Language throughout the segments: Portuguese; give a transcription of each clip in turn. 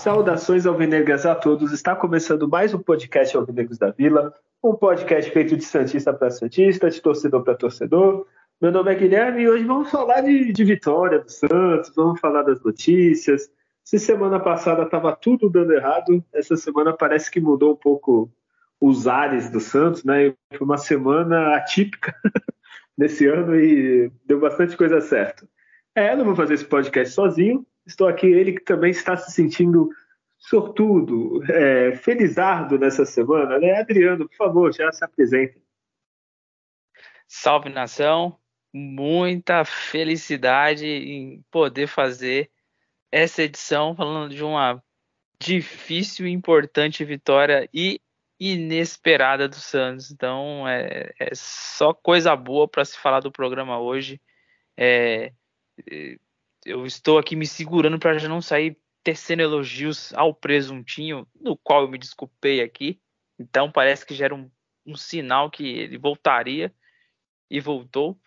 Saudações alvinegras a todos. Está começando mais um podcast Alvinegros da Vila, um podcast feito de Santista para Santista, de torcedor para torcedor. Meu nome é Guilherme e hoje vamos falar de, de vitória do Santos, vamos falar das notícias. Se semana passada estava tudo dando errado, essa semana parece que mudou um pouco os ares do Santos, né? Foi uma semana atípica nesse ano e deu bastante coisa certa. É, eu não vou fazer esse podcast sozinho, Estou aqui, ele que também está se sentindo sortudo, é, felizardo nessa semana, né? Adriano, por favor, já se apresente. Salve nação, muita felicidade em poder fazer essa edição falando de uma difícil e importante vitória e inesperada do Santos. Então é, é só coisa boa para se falar do programa hoje. É, eu estou aqui me segurando para já não sair tecendo elogios ao presuntinho, no qual eu me desculpei aqui. Então parece que já era um, um sinal que ele voltaria e voltou.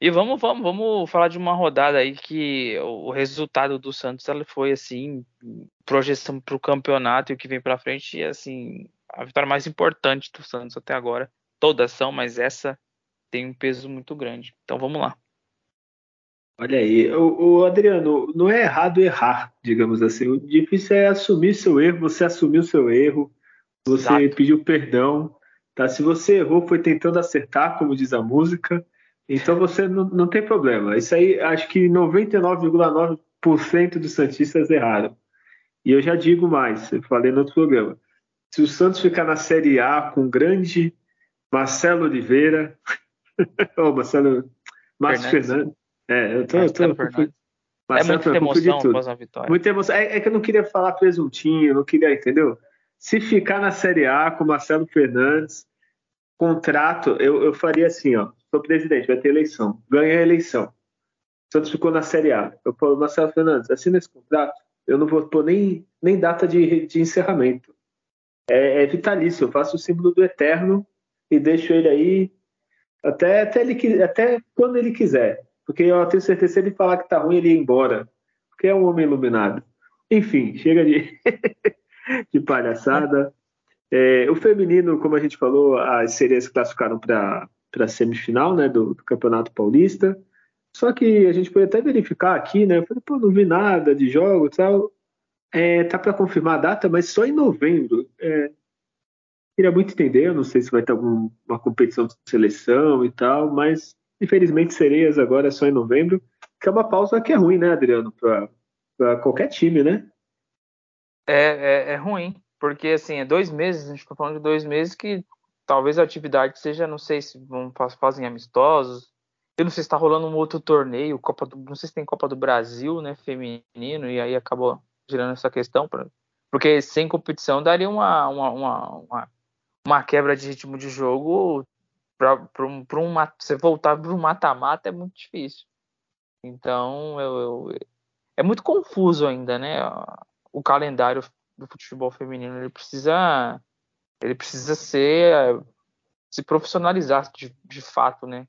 E vamos, vamos, vamos falar de uma rodada aí que o resultado do Santos ela foi assim, projeção para o campeonato e o que vem para frente, assim, a vitória mais importante do Santos até agora. Todas são, mas essa tem um peso muito grande. Então vamos lá. Olha aí, o, o, Adriano, não é errado errar, digamos assim. O difícil é assumir seu erro, você assumiu seu erro, você Exato. pediu perdão. Tá? Se você errou, foi tentando acertar, como diz a música, então você não, não tem problema. Isso aí, acho que 99,9% dos Santistas erraram. E eu já digo mais, eu falei no outro programa. Se o Santos ficar na Série A com o grande Marcelo Oliveira, ou Marcelo Márcio Fernandes, Fernandes é, eu tô. Eu tô, é muita emoção após a vitória. Muita emoção. É, é, que eu não queria falar presuntinho, não queria, entendeu? Se ficar na Série A com Marcelo Fernandes, contrato, eu, eu faria assim, ó. Sou presidente, vai ter eleição. Ganha a eleição. Santos ficou na Série A. Eu falo, Marcelo Fernandes, assina esse contrato. Eu não vou pôr nem, nem data de, de encerramento. É, é vitalício. Eu faço o símbolo do eterno e deixo ele aí até, até, ele, até quando ele quiser. Porque eu tenho certeza se ele falar que tá ruim, ele ia embora. Porque é um homem iluminado. Enfim, chega de, de palhaçada. É, o feminino, como a gente falou, as sereias classificaram para a semifinal né, do, do, Campeonato Paulista. Só que a gente pode até verificar aqui, né? Eu falei, pô, não vi nada de jogo e tal. É, tá para confirmar a data, mas só em novembro. É, queria muito entender, eu não sei se vai ter alguma competição de seleção e tal, mas Infelizmente, Sereias agora é só em novembro, que é uma pausa que é ruim, né, Adriano, para qualquer time, né? É, é, é, ruim, porque assim, é dois meses, a gente está falando de dois meses que talvez a atividade seja, não sei se vão fazem amistosos, eu não sei se está rolando um outro torneio, Copa do, não sei se tem Copa do Brasil, né, feminino, e aí acabou girando essa questão, pra, porque sem competição daria uma, uma, uma, uma, uma quebra de ritmo de jogo para um, um, você voltar para um mata-mata é muito difícil. Então, eu, eu, é muito confuso ainda, né? O calendário do futebol feminino ele precisa ele precisa ser se profissionalizar de, de fato, né?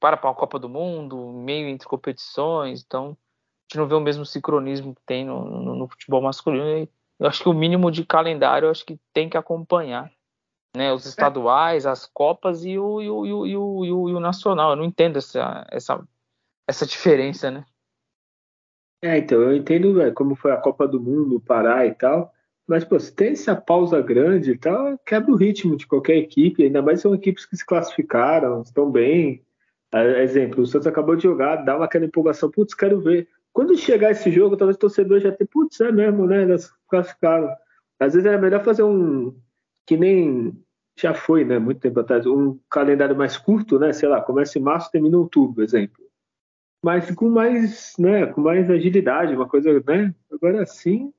Para para a Copa do Mundo, meio entre competições, então a gente não vê o mesmo sincronismo que tem no, no, no futebol masculino. Eu acho que o mínimo de calendário eu acho que tem que acompanhar né? Os estaduais, as copas e o, e o, e o, e o, e o, nacional. Eu não entendo essa, essa, essa diferença, né? É, então, eu entendo véio, como foi a Copa do Mundo, o Pará e tal, mas, pô, se tem essa pausa grande e tal, quebra o ritmo de qualquer equipe, ainda mais são equipes que se classificaram, estão bem. Exemplo, o Santos acabou de jogar, dá uma aquela empolgação, putz, quero ver. Quando chegar esse jogo, talvez o torcedor já tenha, putz, é mesmo, né? Elas classificaram. Às vezes era melhor fazer um. Que nem já foi, né, muito tempo atrás, um calendário mais curto, né, sei lá, começa em março, termina em outubro, exemplo. Mas com mais, né, com mais agilidade, uma coisa, né? Agora sim,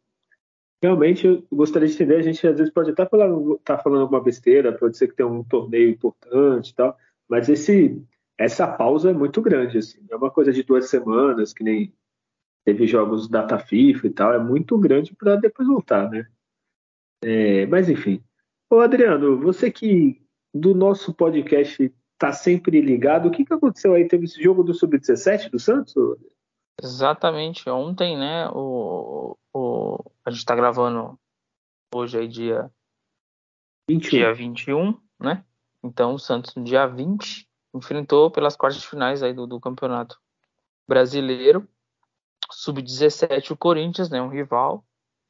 realmente eu gostaria de entender, a gente às vezes pode estar falando, tá falando alguma besteira, pode ser que tenha um torneio importante e tal, mas esse essa pausa é muito grande, assim, é uma coisa de duas semanas, que nem teve jogos data FIFA e tal, é muito grande para depois voltar, né? É, mas enfim, Ô Adriano, você que do nosso podcast tá sempre ligado, o que, que aconteceu aí? Teve esse jogo do Sub-17 do Santos? Exatamente, ontem, né, o, o, a gente está gravando hoje aí dia 21. dia 21, né? Então o Santos no dia 20 enfrentou pelas quartas de finais aí do, do Campeonato Brasileiro, sub-17 o Corinthians, né, um rival,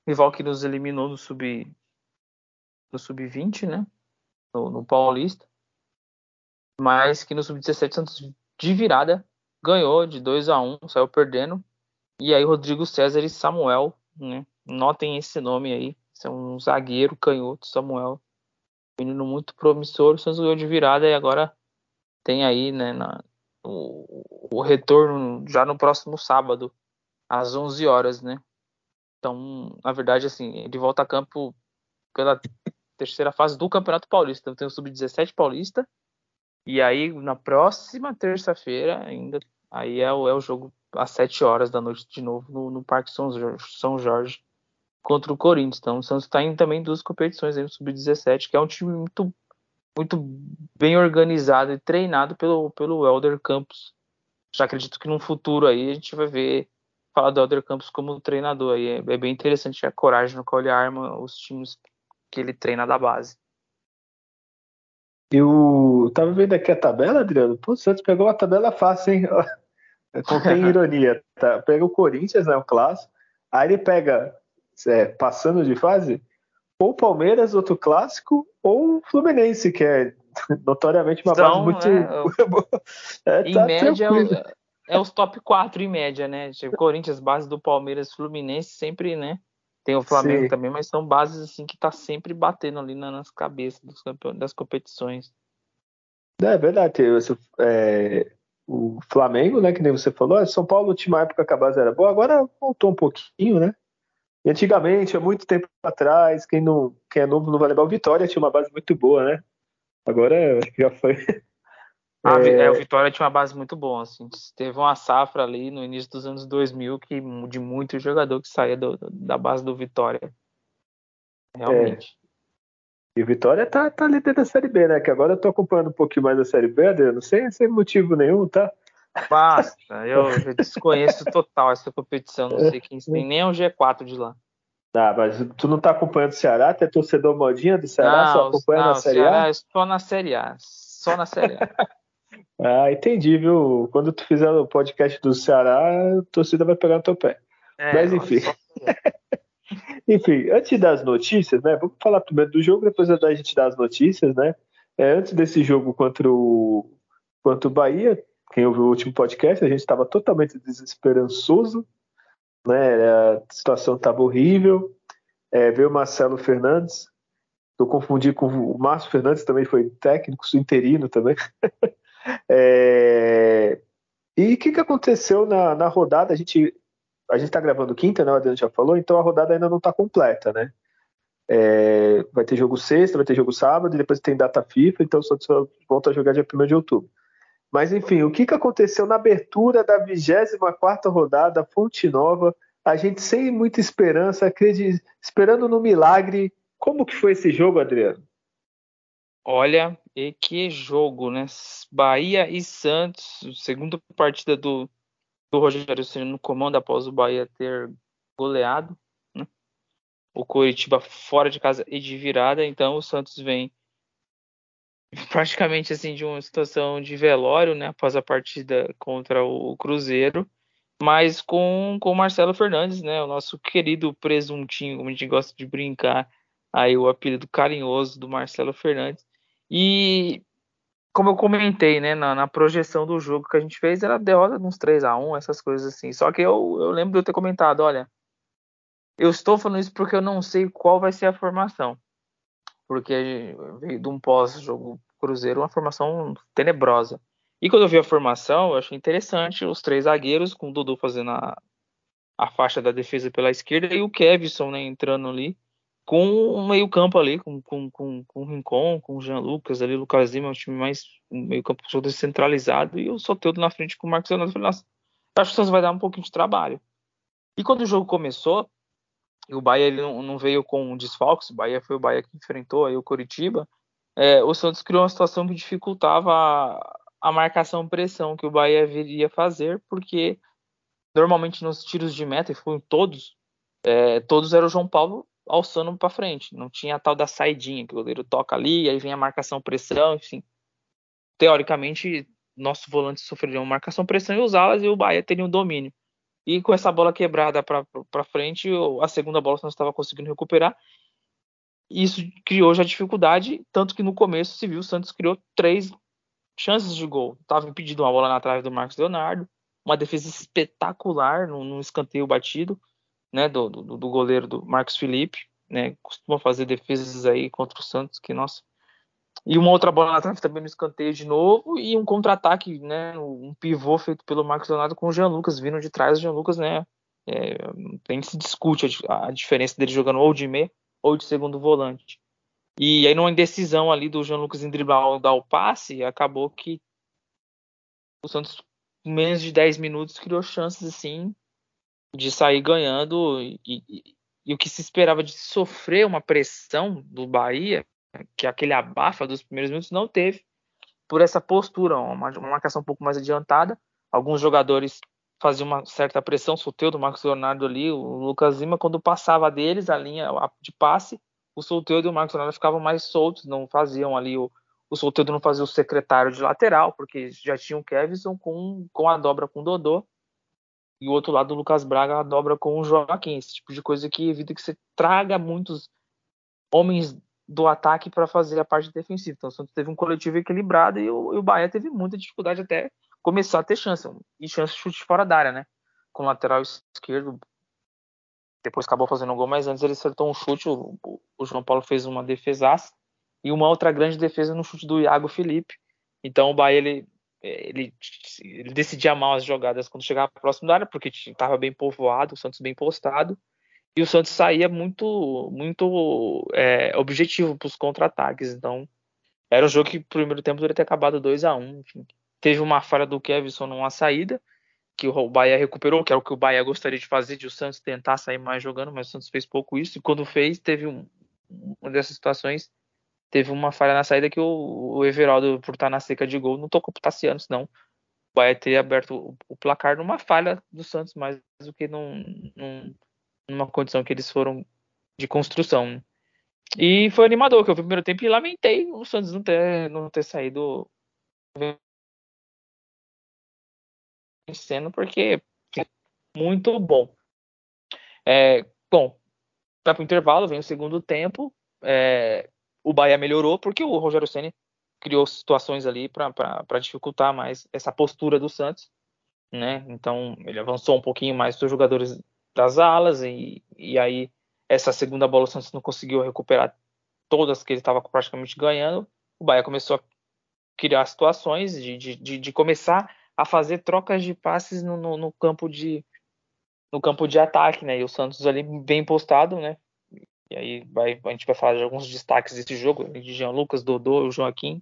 rival que nos eliminou no sub no sub-20, né? No, no, Paulista. Mas que no sub-17 Santos de virada ganhou de 2 a 1, saiu perdendo. E aí Rodrigo César e Samuel, né? Notem esse nome aí. Esse é um zagueiro canhoto, Samuel. Menino muito promissor. O Santos ganhou de virada e agora tem aí, né, na, o, o retorno já no próximo sábado, às 11 horas, né? Então, na verdade, assim, ele volta a campo pela terceira fase do Campeonato Paulista. Então, tem o Sub-17 Paulista. E aí, na próxima terça-feira, ainda, aí é o, é o jogo às 7 horas da noite de novo no, no Parque São Jorge, São Jorge contra o Corinthians. Então, o Santos está indo também duas competições aí no Sub-17, que é um time muito, muito bem organizado e treinado pelo, pelo Elder Campos. Já acredito que no futuro aí a gente vai ver falar do Elder Campos como treinador. Aí é, é bem interessante a coragem no qual ele arma os times que ele treina da base. Eu tava vendo aqui a tabela, Adriano. Pô, o Santos pegou uma tabela fácil, hein? Contém ironia. Tá? Pega o Corinthians, né? O clássico. Aí ele pega, é, passando de fase, ou Palmeiras, outro clássico, ou Fluminense, que é notoriamente uma então, base muito. É, é, em tá média, é, é, os top 4 em média, né? Tipo, Corinthians, base do Palmeiras, Fluminense, sempre, né? Tem o Flamengo Sim. também, mas são bases assim que tá sempre batendo ali nas cabeças dos das competições. É verdade. É, o Flamengo, né, que nem você falou, São Paulo, última época que a base era boa, agora voltou um pouquinho, né? E antigamente, há muito tempo atrás, quem, não, quem é novo não vai lembrar, o Vitória tinha uma base muito boa, né? Agora já foi ah, é... é... o Vitória tinha uma base muito boa, assim. Teve uma safra ali no início dos anos 2000 que, de muito jogador que saía do, da base do Vitória. Realmente. É. E o Vitória tá, tá líder da Série B, né? Que agora eu tô acompanhando um pouquinho mais da Série B, Adriano, sem, sem motivo nenhum, tá? Basta, eu, eu desconheço total essa competição, não sei quem tem nem é o G4 de lá. Ah, mas tu não tá acompanhando o Ceará? Tu é torcedor modinha do Ceará? Não, só acompanha não, na Série Ceará, A? Só na Série A. Só na Série A. Ah, entendi, viu? Quando tu fizer o podcast do Ceará, a torcida vai pegar no teu pé. É, Mas enfim. enfim, antes das notícias, né? Vamos falar primeiro do jogo, depois da gente dar as notícias, né? É, antes desse jogo contra o, contra o Bahia, quem ouviu o último podcast, a gente estava totalmente desesperançoso, né? A situação estava horrível. É, veio o Marcelo Fernandes, eu confundi com o Márcio Fernandes, também foi técnico, interino também. É... E o que, que aconteceu na, na rodada? A gente a gente está gravando quinta, né? O Adriano já falou, então a rodada ainda não está completa, né? É, vai ter jogo sexta, vai ter jogo sábado, e depois tem data FIFA, então só volta a jogar dia 1 de outubro. Mas enfim, o que, que aconteceu na abertura da 24 rodada, Fonte Nova, a gente sem muita esperança, esperando no milagre. Como que foi esse jogo, Adriano? Olha, e que jogo, né? Bahia e Santos, segunda partida do, do Rogério Ceni no comando após o Bahia ter goleado, né? O Coritiba fora de casa e de virada, então o Santos vem praticamente assim de uma situação de velório, né, após a partida contra o Cruzeiro, mas com com o Marcelo Fernandes, né, o nosso querido presuntinho, como a gente gosta de brincar, aí o apelido carinhoso do Marcelo Fernandes e como eu comentei, né, na, na, projeção do jogo que a gente fez, era derrota de uns 3 a 1 essas coisas assim. Só que eu, eu lembro de eu ter comentado, olha, eu estou falando isso porque eu não sei qual vai ser a formação. Porque veio de um pós-jogo Cruzeiro uma formação tenebrosa. E quando eu vi a formação, eu achei interessante os três zagueiros, com o Dudu fazendo a, a faixa da defesa pela esquerda e o Kevson né, entrando ali com o meio-campo ali, com, com, com, com o Rincon, com o Jean Lucas ali, o Lucas Lima, é um time mais um meio-campo descentralizado, e o Soteldo na frente com o Marcos Leonardo. Eu falei, nossa, acho que o Santos vai dar um pouquinho de trabalho. E quando o jogo começou, o Bahia ele não, não veio com desfalques, o Bahia foi o Bahia que enfrentou aí o Coritiba, é, o Santos criou uma situação que dificultava a, a marcação-pressão que o Bahia viria fazer, porque normalmente nos tiros de meta, e foram todos, é, todos eram o João Paulo alçando para frente. Não tinha a tal da saidinha, que o goleiro toca ali, aí vem a marcação pressão, enfim. Teoricamente, nossos volantes sofreriam marcação pressão e os alas e o Bahia teriam domínio. E com essa bola quebrada para frente, a segunda bola não estava conseguindo recuperar. Isso criou já dificuldade, tanto que no começo se viu o Santos criou três chances de gol. Estava impedido uma bola na trave do Marcos Leonardo, uma defesa espetacular no, no escanteio batido, né, do, do, do, goleiro do Marcos Felipe, né, costuma fazer defesas aí contra o Santos, que nossa. E uma outra bola trave também no escanteio de novo e um contra-ataque, né, um pivô feito pelo Marcos Leonardo com o Jean Lucas vindo de trás, o Jean Lucas, né, é, nem se discute a, a, diferença dele jogando ou de meia ou de segundo volante. E aí numa indecisão ali do Jean Lucas em driblar dar o passe, acabou que o Santos em menos de 10 minutos criou chances assim de sair ganhando e, e, e, o que se esperava de sofrer uma pressão do Bahia, que aquele abafa dos primeiros minutos não teve, por essa postura, uma, uma marcação um pouco mais adiantada. Alguns jogadores faziam uma certa pressão, solteiro do Marcos Leonardo ali, o Lucas Lima, quando passava deles a linha de passe, o solteiro e o Marcos Leonardo ficavam mais soltos, não faziam ali o, o solteiro não fazia o secretário de lateral, porque já tinha o Kevson com, com a dobra com o Dodô, e o outro lado o Lucas Braga dobra com o Joaquim, esse tipo de coisa que evita que você traga muitos homens do ataque para fazer a parte defensiva. Então o Santos teve um coletivo equilibrado e o, e o Bahia teve muita dificuldade até começar a ter chance, e chance de chute fora da área, né? Com o lateral esquerdo, depois acabou fazendo um gol, mas antes ele acertou um chute, o, o João Paulo fez uma defesaça, e uma outra grande defesa no chute do Iago Felipe. Então o Bahia ele, ele, ele decidia mal as jogadas quando chegava próximo da área, porque estava bem povoado, o Santos bem postado, e o Santos saía muito muito é, objetivo para os contra-ataques. Então era um jogo que no primeiro tempo deveria ter acabado 2 a 1 um, Teve uma falha do Kevson numa saída, que o Bahia recuperou, que é o que o Bahia gostaria de fazer, de o Santos tentar sair mais jogando, mas o Santos fez pouco isso, e quando fez, teve um, uma dessas situações teve uma falha na saída que o, o Everaldo, por estar na seca de gol, não tocou pro Tassiano, senão Bahia teria aberto o, o, placar numa falha do Santos, mais do que num, num, numa condição que eles foram de construção. E foi animador, que eu vi o primeiro tempo e lamentei o Santos não ter, não ter saído vencendo, porque é muito bom. É, bom, para o intervalo, vem o segundo tempo. É, o Bahia melhorou porque o Rogério Ceni criou situações ali para dificultar mais essa postura do Santos, né? Então ele avançou um pouquinho mais os jogadores das alas e, e aí essa segunda bola o Santos não conseguiu recuperar todas que ele estava praticamente ganhando. O Bahia começou a criar situações de, de, de começar a fazer trocas de passes no, no, no, campo de no campo de ataque, né? E o Santos ali bem postado, né? E aí vai, a gente vai falar de alguns destaques desse jogo, de Jean Lucas, Dodô, Joaquim.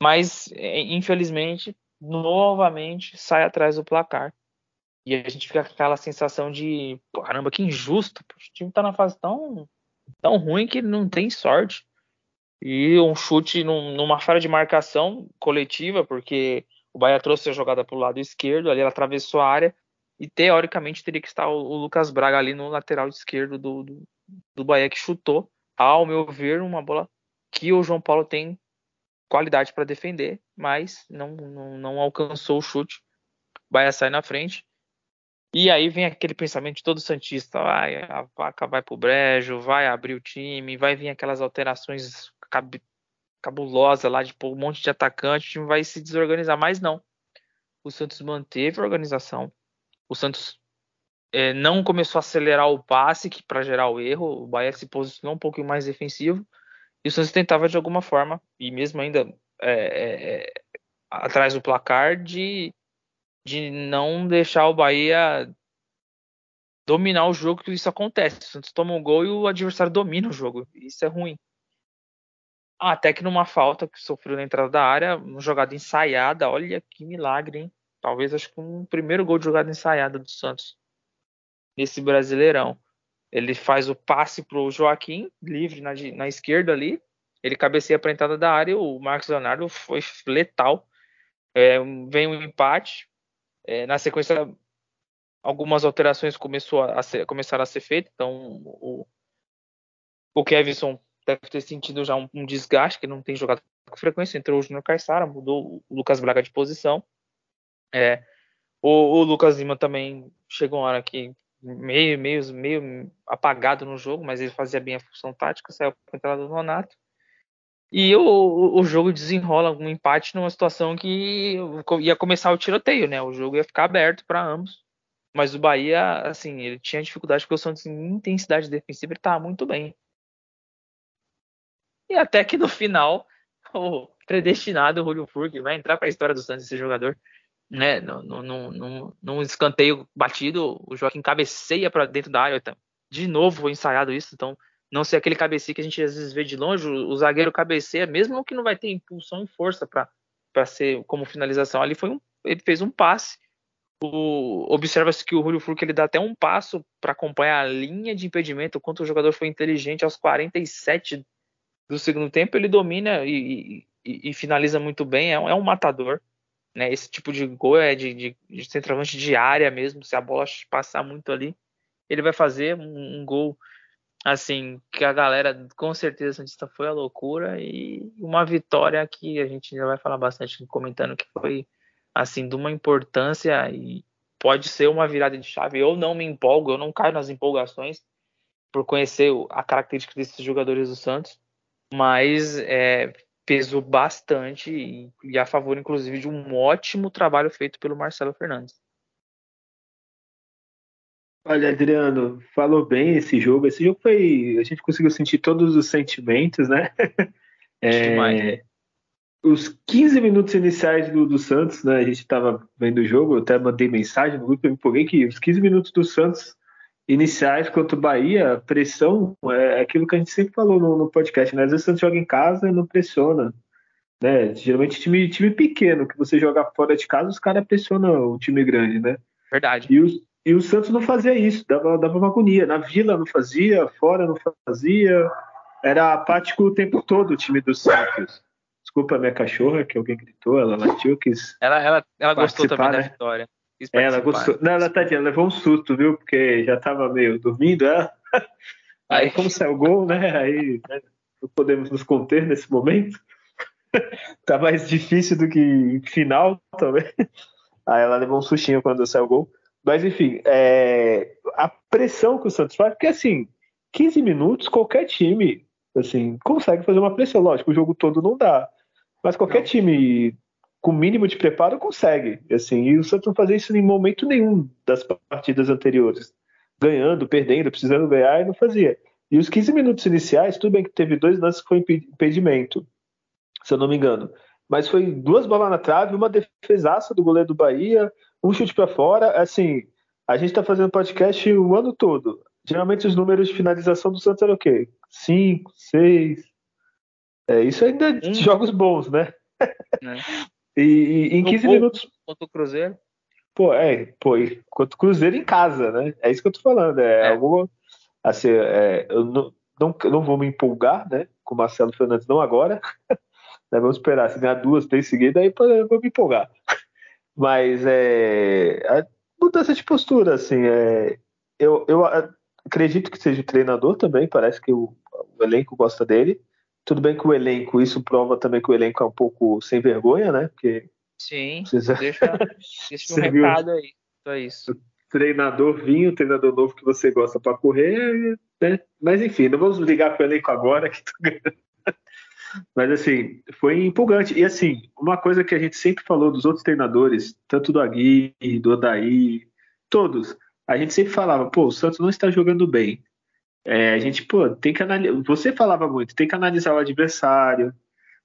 Mas, é, infelizmente, novamente sai atrás do placar. E a gente fica com aquela sensação de, caramba, que injusto. O time tá na fase tão, tão ruim que não tem sorte. E um chute num, numa falha de marcação coletiva, porque o Bahia trouxe a jogada para o lado esquerdo, ali ela atravessou a área, e teoricamente teria que estar o, o Lucas Braga ali no lateral esquerdo do, do, do Bahia que chutou, ao meu ver, uma bola que o João Paulo tem qualidade para defender, mas não, não, não, alcançou o chute. O Bahia sai na frente. E aí vem aquele pensamento de todo Santista: vai, a vaca vai pro brejo, vai abrir o time, vai vir aquelas alterações cab cabulosas lá de pôr um monte de atacante, o time vai se desorganizar. Mas não. O Santos manteve a organização. O Santos é, não começou a acelerar o passe para gerar o erro. O Bahia se posicionou um pouquinho mais defensivo e o Santos tentava de alguma forma, e mesmo ainda é, é, é, atrás do placar, de, de não deixar o Bahia dominar o jogo, que isso acontece. O Santos toma um gol e o adversário domina o jogo. Isso é ruim. Até que numa falta que sofreu na entrada da área, uma jogada ensaiada, olha que milagre, hein? Talvez acho que um primeiro gol de jogada ensaiada do Santos nesse Brasileirão. Ele faz o passe para o Joaquim, livre na, na, esquerda ali. Ele cabeceia para a entrada da área. O Marcos Leonardo foi letal. É, vem um empate. É, na sequência, algumas alterações começou a ser, começaram a ser feitas, então o, o Kevson deve ter sentido já um, um, desgaste, que não tem jogado com frequência, entrou o Júnior Caixara, mudou o Lucas Braga de posição. É, o, o, Lucas Lima também chegou uma hora que meio, meio, meio apagado no jogo, mas ele fazia bem a função tática, saiu com a entrada do Nonato. E o, o jogo desenrola um empate numa situação que ia começar o tiroteio, né? O jogo ia ficar aberto para ambos. Mas o Bahia, assim, ele tinha dificuldade porque o Santos em intensidade defensiva ele estava muito bem. E até que no final, o predestinado Julio Furque vai entrar para a história do Santos esse jogador, né? Num, escanteio batido, o Joaquim cabeceia para dentro da área. Então, de novo foi ensaiado isso, então não ser aquele cabeceio que a gente às vezes vê de longe, o, o zagueiro cabeceia, mesmo que não vai ter impulsão e força para ser como finalização. Ali foi um, ele fez um passe. Observa-se que o Julio Furque ele dá até um passo para acompanhar a linha de impedimento, quanto o jogador foi inteligente aos 47 do segundo tempo, ele domina e, e, e finaliza muito bem, é um, é um, matador. Né? Esse tipo de gol é de, de, de centroavante de área mesmo, se a bola passar muito ali, ele vai fazer um, um gol assim, que a galera com certeza Santista foi a loucura e uma vitória que a gente já vai falar bastante comentando que foi assim de uma importância e pode ser uma virada de chave. Eu não me empolgo, eu não caio nas empolgações por conhecer a característica desses jogadores do Santos, mas é, pesou bastante e, e a favor, inclusive, de um ótimo trabalho feito pelo Marcelo Fernandes. Olha, Adriano, falou bem esse jogo. Esse jogo foi. A gente conseguiu sentir todos os sentimentos, né? É, os 15 minutos iniciais do, do Santos, né? A gente estava vendo o jogo, eu até mandei mensagem no grupo, eu me empolguei que os 15 minutos do Santos iniciais contra o Bahia, pressão é aquilo que a gente sempre falou no, no podcast, né? Às vezes o Santos joga em casa e não pressiona. Né? Geralmente time, time pequeno, que você joga fora de casa, os caras pressionam o time grande, né? Verdade. E os, e o Santos não fazia isso, dava, dava uma agonia. Na Vila não fazia, fora não fazia. Era apático o tempo todo o time do Santos. Desculpa a minha cachorra, que alguém gritou, ela latiu, quis. Ela, ela, ela gostou também né? da vitória. É, ela gostou. Não, ela, tadinha, levou um susto, viu? Porque já tava meio dormindo, ela. Aí, como saiu o gol, né? Aí né? não podemos nos conter nesse momento. tá mais difícil do que final também. Aí ela levou um sustinho quando saiu o gol. Mas, enfim, é, a pressão que o Santos faz, porque assim, 15 minutos, qualquer time assim, consegue fazer uma pressão. Lógico, o jogo todo não dá. Mas qualquer não. time com mínimo de preparo consegue. Assim, e o Santos não fazia isso em momento nenhum das partidas anteriores. Ganhando, perdendo, precisando ganhar, e não fazia. E os 15 minutos iniciais, tudo bem que teve dois lances que foi impedimento, se eu não me engano. Mas foi duas bolas na trave, uma defesaça do goleiro do Bahia, um chute para fora. Assim, a gente está fazendo podcast o ano todo. Geralmente os números de finalização do Santos eram o quê? Cinco, seis. É, isso ainda é hum. jogos bons, né? É. e, e, em 15 minutos. Contra o Cruzeiro? Pô, é, pô, contra o Cruzeiro em casa, né? É isso que eu tô falando. É, é. alguma. Assim, é, eu não, não, não vou me empolgar, né? Com o Marcelo Fernandes, não agora. Né, vamos esperar, se ganhar duas, três seguidas, aí eu vou me empolgar. Mas é, a mudança de postura, assim, é, eu, eu acredito que seja o treinador também, parece que o, o, elenco gosta dele. Tudo bem que o elenco, isso prova também que o elenco é um pouco sem vergonha, né? Porque Sim, deixa, deixa um recado aí, só isso. O treinador vinho, treinador novo que você gosta para correr, né? Mas enfim, não vamos ligar com o elenco agora, que tô mas assim, foi empolgante. E assim, uma coisa que a gente sempre falou dos outros treinadores, tanto do Agui, do Odaí, todos, a gente sempre falava, pô, o Santos não está jogando bem. É, a gente, pô, tem que analisar. Você falava muito, tem que analisar o adversário,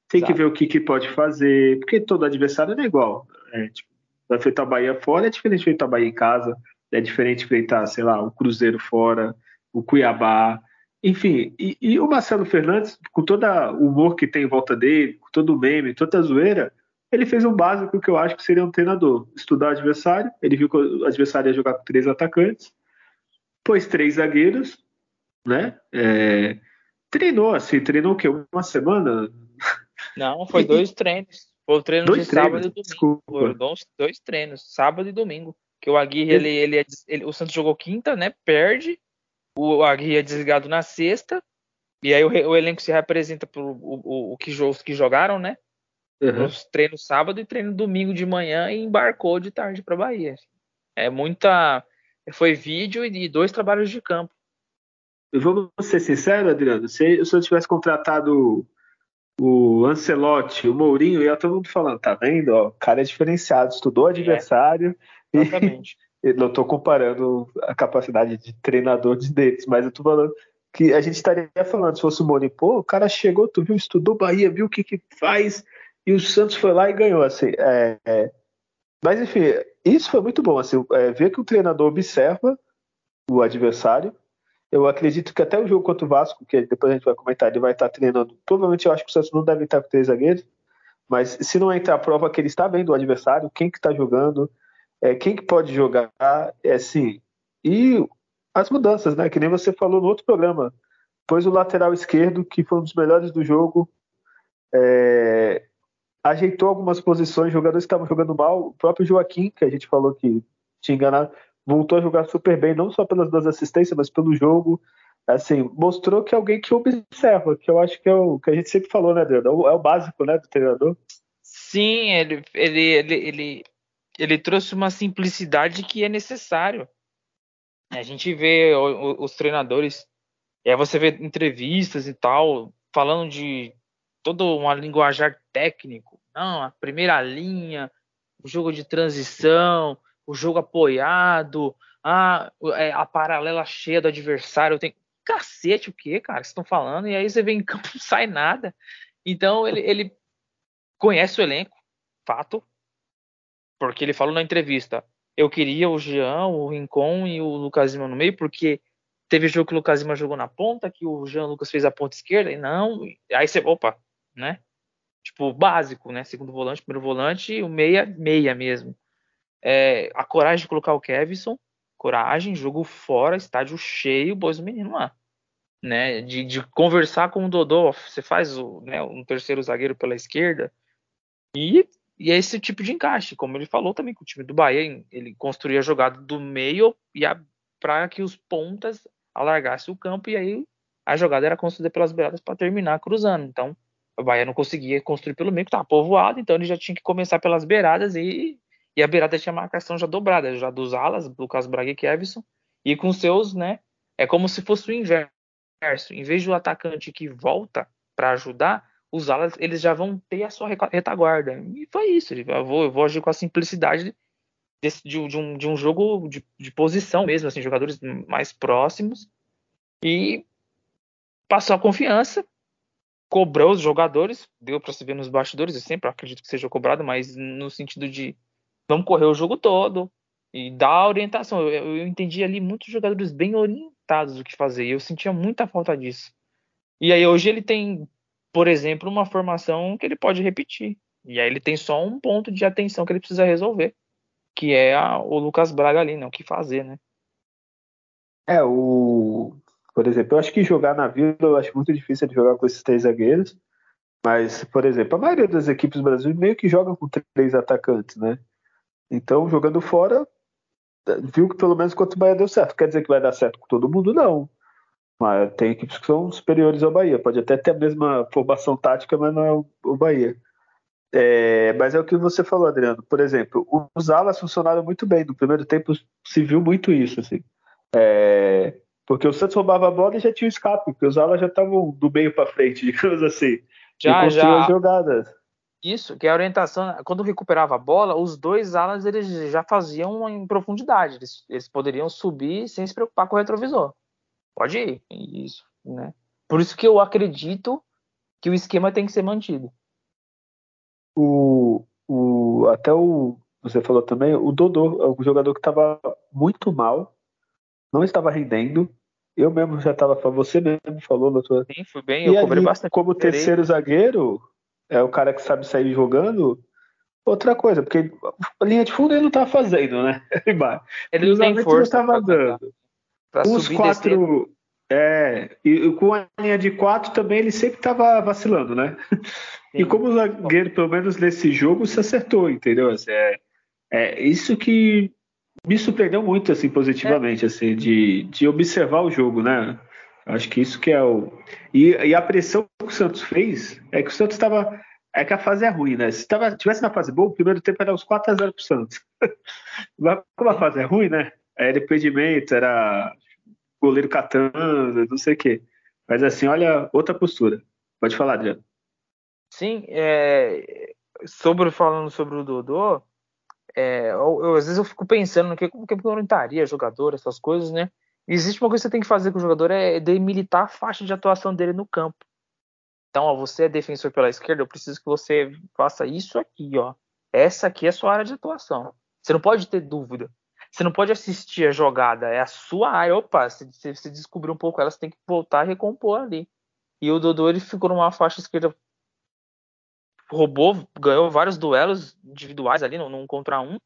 tem Exato. que ver o que, que pode fazer, porque todo adversário não é igual. É, tipo, vai enfrentar a Bahia fora, é diferente enfrentar a Bahia em casa, é diferente enfrentar, sei lá, o Cruzeiro fora, o Cuiabá. Enfim, e, e, o Marcelo Fernandes, com todo o humor que tem em volta dele, com todo o meme, toda a zoeira, ele fez um básico que eu acho que seria um treinador. Estudar o adversário, ele viu que o adversário ia jogar com três atacantes, pôs três zagueiros, né? É, treinou, assim, treinou o quê? Uma semana? Não, foi dois treinos. Foi o treino dois de treinos, sábado e domingo. Foram dois, dois treinos, sábado e domingo. Que o Aguirre, ele, ele, é ele, o Santos jogou quinta, né? Perde. O Aguirre é desligado na sexta. E aí o, o elenco se representa por o, o, o que, os que jogaram, né? Uhum. Os treinos sábado e treino domingo de manhã e embarcou de tarde para Bahia. É muita. Foi vídeo e dois trabalhos de campo. Vamos ser sinceros, Adriano. Se, se eu tivesse contratado o Ancelotti, o Mourinho, ia todo mundo falando, tá vendo? Ó, o cara é diferenciado, estudou é. adversário. É, exatamente. E, não estou comparando a capacidade de treinador deles, mas eu estou falando que a gente estaria falando, se fosse o Mourinho, pô, o cara chegou, tu viu, estudou Bahia, viu o que, que faz, e o Santos foi lá e ganhou, assim. É, é. Mas, enfim, isso foi muito bom, assim, é, ver que o treinador observa o adversário. Eu acredito que até o jogo contra o Vasco, que depois a gente vai comentar, ele vai estar treinando. Provavelmente eu acho que o Santos não deve estar com três zagueiros, mas se não entrar a prova que ele está vendo o adversário, quem que está jogando, é, quem que pode jogar, é assim. E as mudanças, né? Que nem você falou no outro programa. Pois o lateral esquerdo, que foi um dos melhores do jogo, é, ajeitou algumas posições, jogadores estavam jogando mal. O próprio Joaquim, que a gente falou que tinha enganado, voltou a jogar super bem, não só pelas duas assistências, mas pelo jogo. Assim, mostrou que é alguém que observa, que eu acho que é o que a gente sempre falou, né, Adriano? É o básico, né, do treinador. Sim, ele, ele, ele, ele, ele trouxe uma simplicidade que é necessário. A gente vê os treinadores, aí você vê entrevistas e tal, falando de todo uma linguajar técnico. Não, a primeira linha, o jogo de transição, o jogo apoiado, a, é, a paralela cheia do adversário. Tem cacete o que, cara? Vocês estão falando? E aí você vem em campo não sai nada. Então ele, ele conhece o elenco, fato, porque ele falou na entrevista eu queria o Jean, o Rincon e o Lucas Lima no meio, porque teve jogo que o Lucas Lima jogou na ponta, que o Jean Lucas fez a ponta esquerda, e não. Aí você, opa, né? Tipo, básico, né? Segundo volante, primeiro volante, o meia, meia mesmo. É, a coragem de colocar o Kevson, coragem, jogo fora, estádio cheio, boas menino lá. Né, de, de, conversar com o Dodô, você faz o, né, um terceiro zagueiro pela esquerda e e é esse tipo de encaixe, como ele falou também que o time do Bahia, ele construía a jogada do meio e para que os pontas alargassem o campo e aí a jogada era construída pelas beiradas para terminar cruzando. Então, o Bahia não conseguia construir pelo meio, que estava povoado, então ele já tinha que começar pelas beiradas e, e a beirada tinha marcação já dobrada, já dos alas, Lucas Braga e Kevson, e com seus, né, é como se fosse o inverso. Em vez do atacante que volta para ajudar, os alas eles já vão ter a sua retaguarda. E foi isso. Eu vou, eu vou agir com a simplicidade desse, de, de, um, de um jogo de, de posição mesmo, assim, jogadores mais próximos. E passou a confiança, cobrou os jogadores, deu para se ver nos bastidores, eu sempre acredito que seja cobrado, mas no sentido de vamos correr o jogo todo e dar orientação. Eu, eu entendi ali muitos jogadores bem orientados do que fazer, e eu sentia muita falta disso. E aí hoje ele tem por exemplo, uma formação que ele pode repetir. E aí ele tem só um ponto de atenção que ele precisa resolver, que é a, o Lucas Braga ali, né? O que fazer, né? É, o. Por exemplo, eu acho que jogar na Vila eu acho muito difícil de jogar com esses três zagueiros. Mas, por exemplo, a maioria das equipes do Brasil meio que joga com três atacantes, né? Então, jogando fora, viu que pelo menos quanto o Bahia deu certo. Quer dizer que vai dar certo com todo mundo? Não. Mas tem equipes que são superiores ao Bahia. Pode até ter a mesma formação tática, mas não é o, Bahia. É, mas é o que você falou, Adriano. Por exemplo, os alas funcionaram muito bem. No primeiro tempo se viu muito isso. Assim. É, porque o Santos roubava a bola e já tinha o escape, porque os alas já estavam do meio para frente, digamos assim. Já, já. jogadas. Isso, que é a orientação. Quando recuperava a bola, os dois alas eles já faziam em profundidade. Eles, eles poderiam subir sem se preocupar com o retrovisor. Pode ir, isso, né? Por isso que eu acredito que o esquema tem que ser mantido. O, o, até o, você falou também, o Dodô, é um jogador que estava muito mal, não estava rendendo. Eu mesmo já estava, você mesmo falou tua. Sim, fui bem, eu e cobrei ali, bastante. Como terceiro zagueiro, é o cara que sabe sair jogando. Outra coisa, porque a linha de fundo ele não tá fazendo, né? Ele não tem força. Não dando. Pra Os quatro. É, e com a linha de quatro também ele sempre estava vacilando, né? Sim. E como o zagueiro, pelo menos nesse jogo, se acertou, entendeu? Assim, é, é isso que me surpreendeu muito, assim, positivamente, é. assim, de, de observar o jogo, né? Acho que isso que é o. E, e, a pressão que o Santos fez é que o Santos estava. É que a fase é ruim, né? Se tava, tivesse na fase boa, o primeiro tempo era uns 4x0 pro Santos. Mas como a fase é ruim, né? Era impedimento, era goleiro catando, não sei o quê. Mas assim, olha, outra postura. Pode falar, Adriano. Sim, é, sobre falando sobre o Dodô, é, eu, eu, às vezes eu fico pensando no que, como que orientaria jogador, essas coisas, né? Existe uma coisa que você tem que fazer com o jogador é delimitar a faixa de atuação dele no campo. Então, ó, você é defensor pela esquerda, eu preciso que você faça isso aqui, ó. Essa aqui é a sua área de atuação. Você não pode ter dúvida. Você não pode assistir a jogada, é a sua área. Opa, se você descobrir um pouco ela, você tem que voltar e recompor ali. E o Dodô ele ficou numa faixa esquerda, roubou, ganhou vários duelos individuais ali, num, contra um.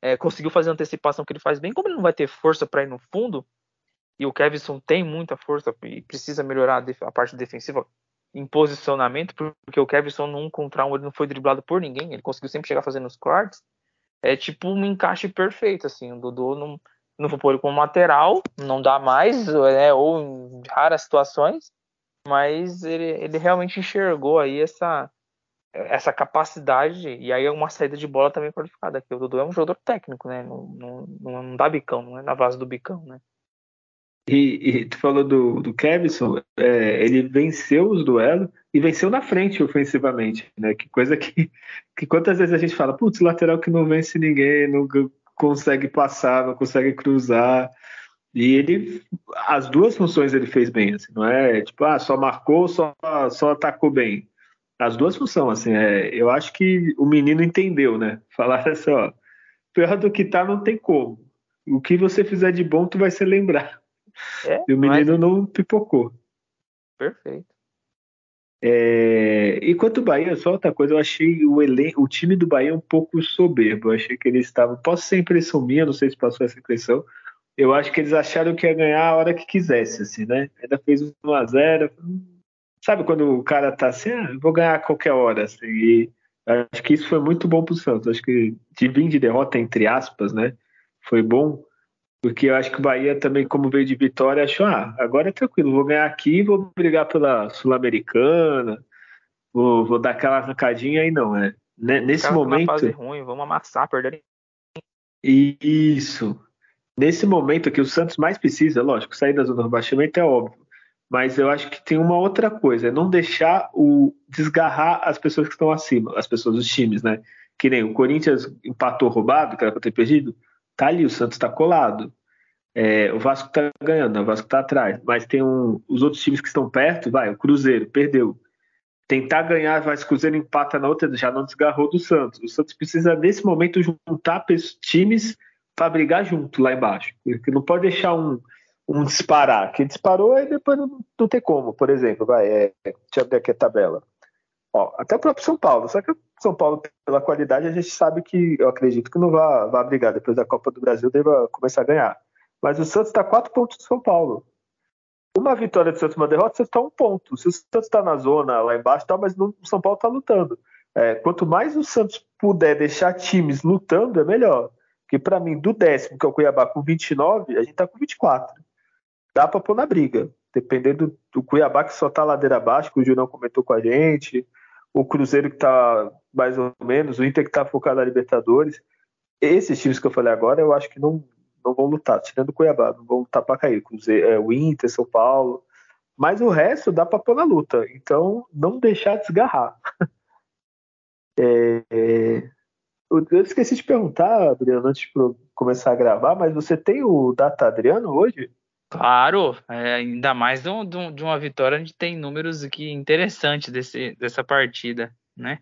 É, conseguiu fazer a antecipação que ele faz bem. Como ele não vai ter força para ir no fundo, e o Kevson tem muita força e precisa melhorar a, parte defensiva em posicionamento, porque o Kevson num contra um ele não foi driblado por ninguém, ele conseguiu sempre chegar fazendo os cortes. É tipo um encaixe perfeito, assim, o Dodô não, não vou pôr ele como lateral, não dá mais, né, ou em raras situações, mas ele, ele realmente enxergou aí essa, essa capacidade, e aí é uma saída de bola também qualificada, que o Dodô é um jogador técnico, né, não, não, não dá bicão, não é na base do bicão, né. E, e, tu falou do, do Kevson, é, ele venceu os duelos e venceu na frente ofensivamente, né? Que coisa que, que quantas vezes a gente fala, putz, lateral que não vence ninguém, não consegue passar, não consegue cruzar. E ele, as duas funções ele fez bem, assim, não é tipo, ah, só marcou, só, só atacou bem. As duas funções, assim, é, eu acho que o menino entendeu, né? Falar assim, ó, pior do que tá, não tem como. O que você fizer de bom, tu vai se lembrar. É, e o menino mas... não pipocou. Perfeito. É, e quanto ao Bahia, só outra coisa, eu achei o, elen o time do Bahia um pouco soberbo. Eu achei que eles estavam. Posso ser impressão minha, não sei se passou essa impressão. Eu acho que eles acharam que ia ganhar a hora que quisesse, assim, né? Ainda fez 1x0. Sabe quando o cara tá assim, ah, vou ganhar a qualquer hora, assim, e acho que isso foi muito bom pro Santos. Acho que de vir de derrota, entre aspas, né? Foi bom porque eu acho que o Bahia também, como veio de vitória, achou, ah, agora é tranquilo, vou ganhar aqui, vou brigar pela Sul-Americana, vou, vou, dar aquela arrancadinha aí, não, é. Nesse momento. Fase ruim, vamos amassar, perder. Isso. Nesse momento que o Santos mais precisa, lógico, sair da zona do rebaixamento é óbvio. Mas eu acho que tem uma outra coisa, é não deixar o desgarrar as pessoas que estão acima, as pessoas dos times, né? Que nem o Corinthians empatou roubado, que era para ter perdido tá ali, o Santos está colado. É, o Vasco está ganhando, o Vasco está atrás, mas tem um, os outros times que estão perto, vai, o Cruzeiro perdeu. Tentar ganhar, vai, o Cruzeiro empata na outra, já não desgarrou do Santos. O Santos precisa, nesse momento, juntar times para brigar junto lá embaixo. Porque não pode deixar um, um disparar, que disparou e depois não, não tem como. Por exemplo, vai, é, deixa eu abrir aqui a tabela. Ó, até o próprio São Paulo, só que são Paulo, pela qualidade, a gente sabe que, eu acredito que não vai, vai brigar. Depois da Copa do Brasil, deva começar a ganhar. Mas o Santos está quatro pontos do São Paulo. Uma vitória do Santos, uma derrota, você está um ponto. Se o Santos está na zona lá embaixo, tá, mas o São Paulo está lutando. É, quanto mais o Santos puder deixar times lutando, é melhor. Porque para mim, do décimo, que é o Cuiabá, com 29, a gente está com 24. Dá para pôr na briga. Dependendo do, do Cuiabá, que só está ladeira abaixo, que o Julião comentou com a gente o Cruzeiro que está mais ou menos, o Inter que está focado na Libertadores. Esses times que eu falei agora, eu acho que não, não vão lutar, tirando o Cuiabá, não vão lutar para cair. Cruzeiro, é, o Inter, São Paulo. Mas o resto dá para pôr na luta. Então, não deixar desgarrar. é, é, eu esqueci de perguntar, Adriano, antes de começar a gravar, mas você tem o Data Adriano hoje? Claro, é, ainda mais de, um, de, uma vitória, gente tem números aqui interessantes desse, dessa partida, né?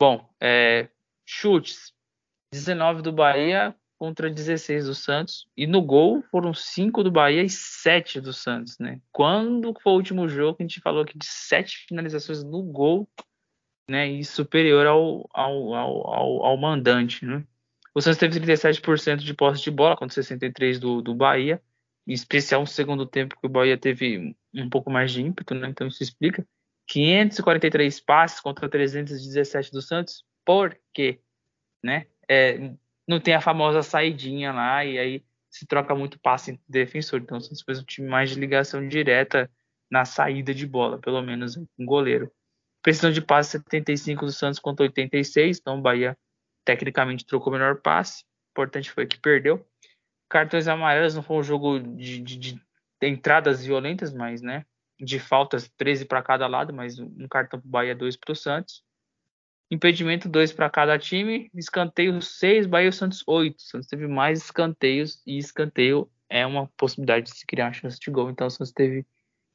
Bom, é, chutes, 19 do Bahia contra 16 do Santos, e no gol foram 5 do Bahia e 7 do Santos, né? Quando foi o último jogo, a gente falou aqui de 7 finalizações no gol, né? E superior ao, ao, ao, ao mandante, né? O Santos teve 37% de posse de bola contra 63% do, do Bahia, em especial no segundo tempo que o Bahia teve um pouco mais de ímpeto, né? Então isso explica. 543 passes contra 317 do Santos. Por quê? Né? É, não tem a famosa saidinha lá, e aí se troca muito passe entre defensor. Então, o Santos fez um time mais de ligação direta na saída de bola, pelo menos um goleiro. Precisão de passe 75 do Santos contra 86, então o Bahia tecnicamente trocou o melhor passe. O importante foi que perdeu. Cartões amarelos não foi um jogo de, de, de entradas violentas, mas né, de faltas 13 para cada lado, mas um cartão para o Bahia, dois para o Santos. Impedimento, dois para cada time. Escanteio, seis. Bahia e Santos, oito. Santos teve mais escanteios e escanteio é uma possibilidade de se criar uma chance de gol. Então, o Santos teve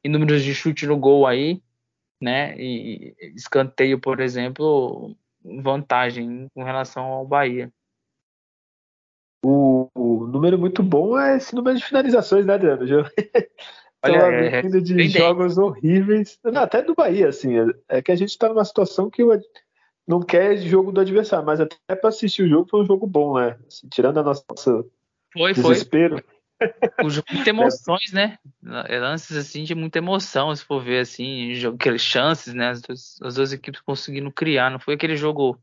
inúmeros de chute no gol aí, né? E escanteio, por exemplo, vantagem com relação ao Bahia. O, o número muito bom é esse número de finalizações, né, Adriano? Olha, é, vindo de jogos horríveis, não, até do Bahia, assim, é, é que a gente está numa situação que não quer jogo do adversário, mas até para assistir o jogo foi um jogo bom, né? Assim, tirando a nossa foi, desespero. Foi. O jogo muita emoções, né? Lances assim de muita emoção, se for ver assim, aquelas chances, né? As duas, as duas, equipes conseguindo criar, não foi aquele jogo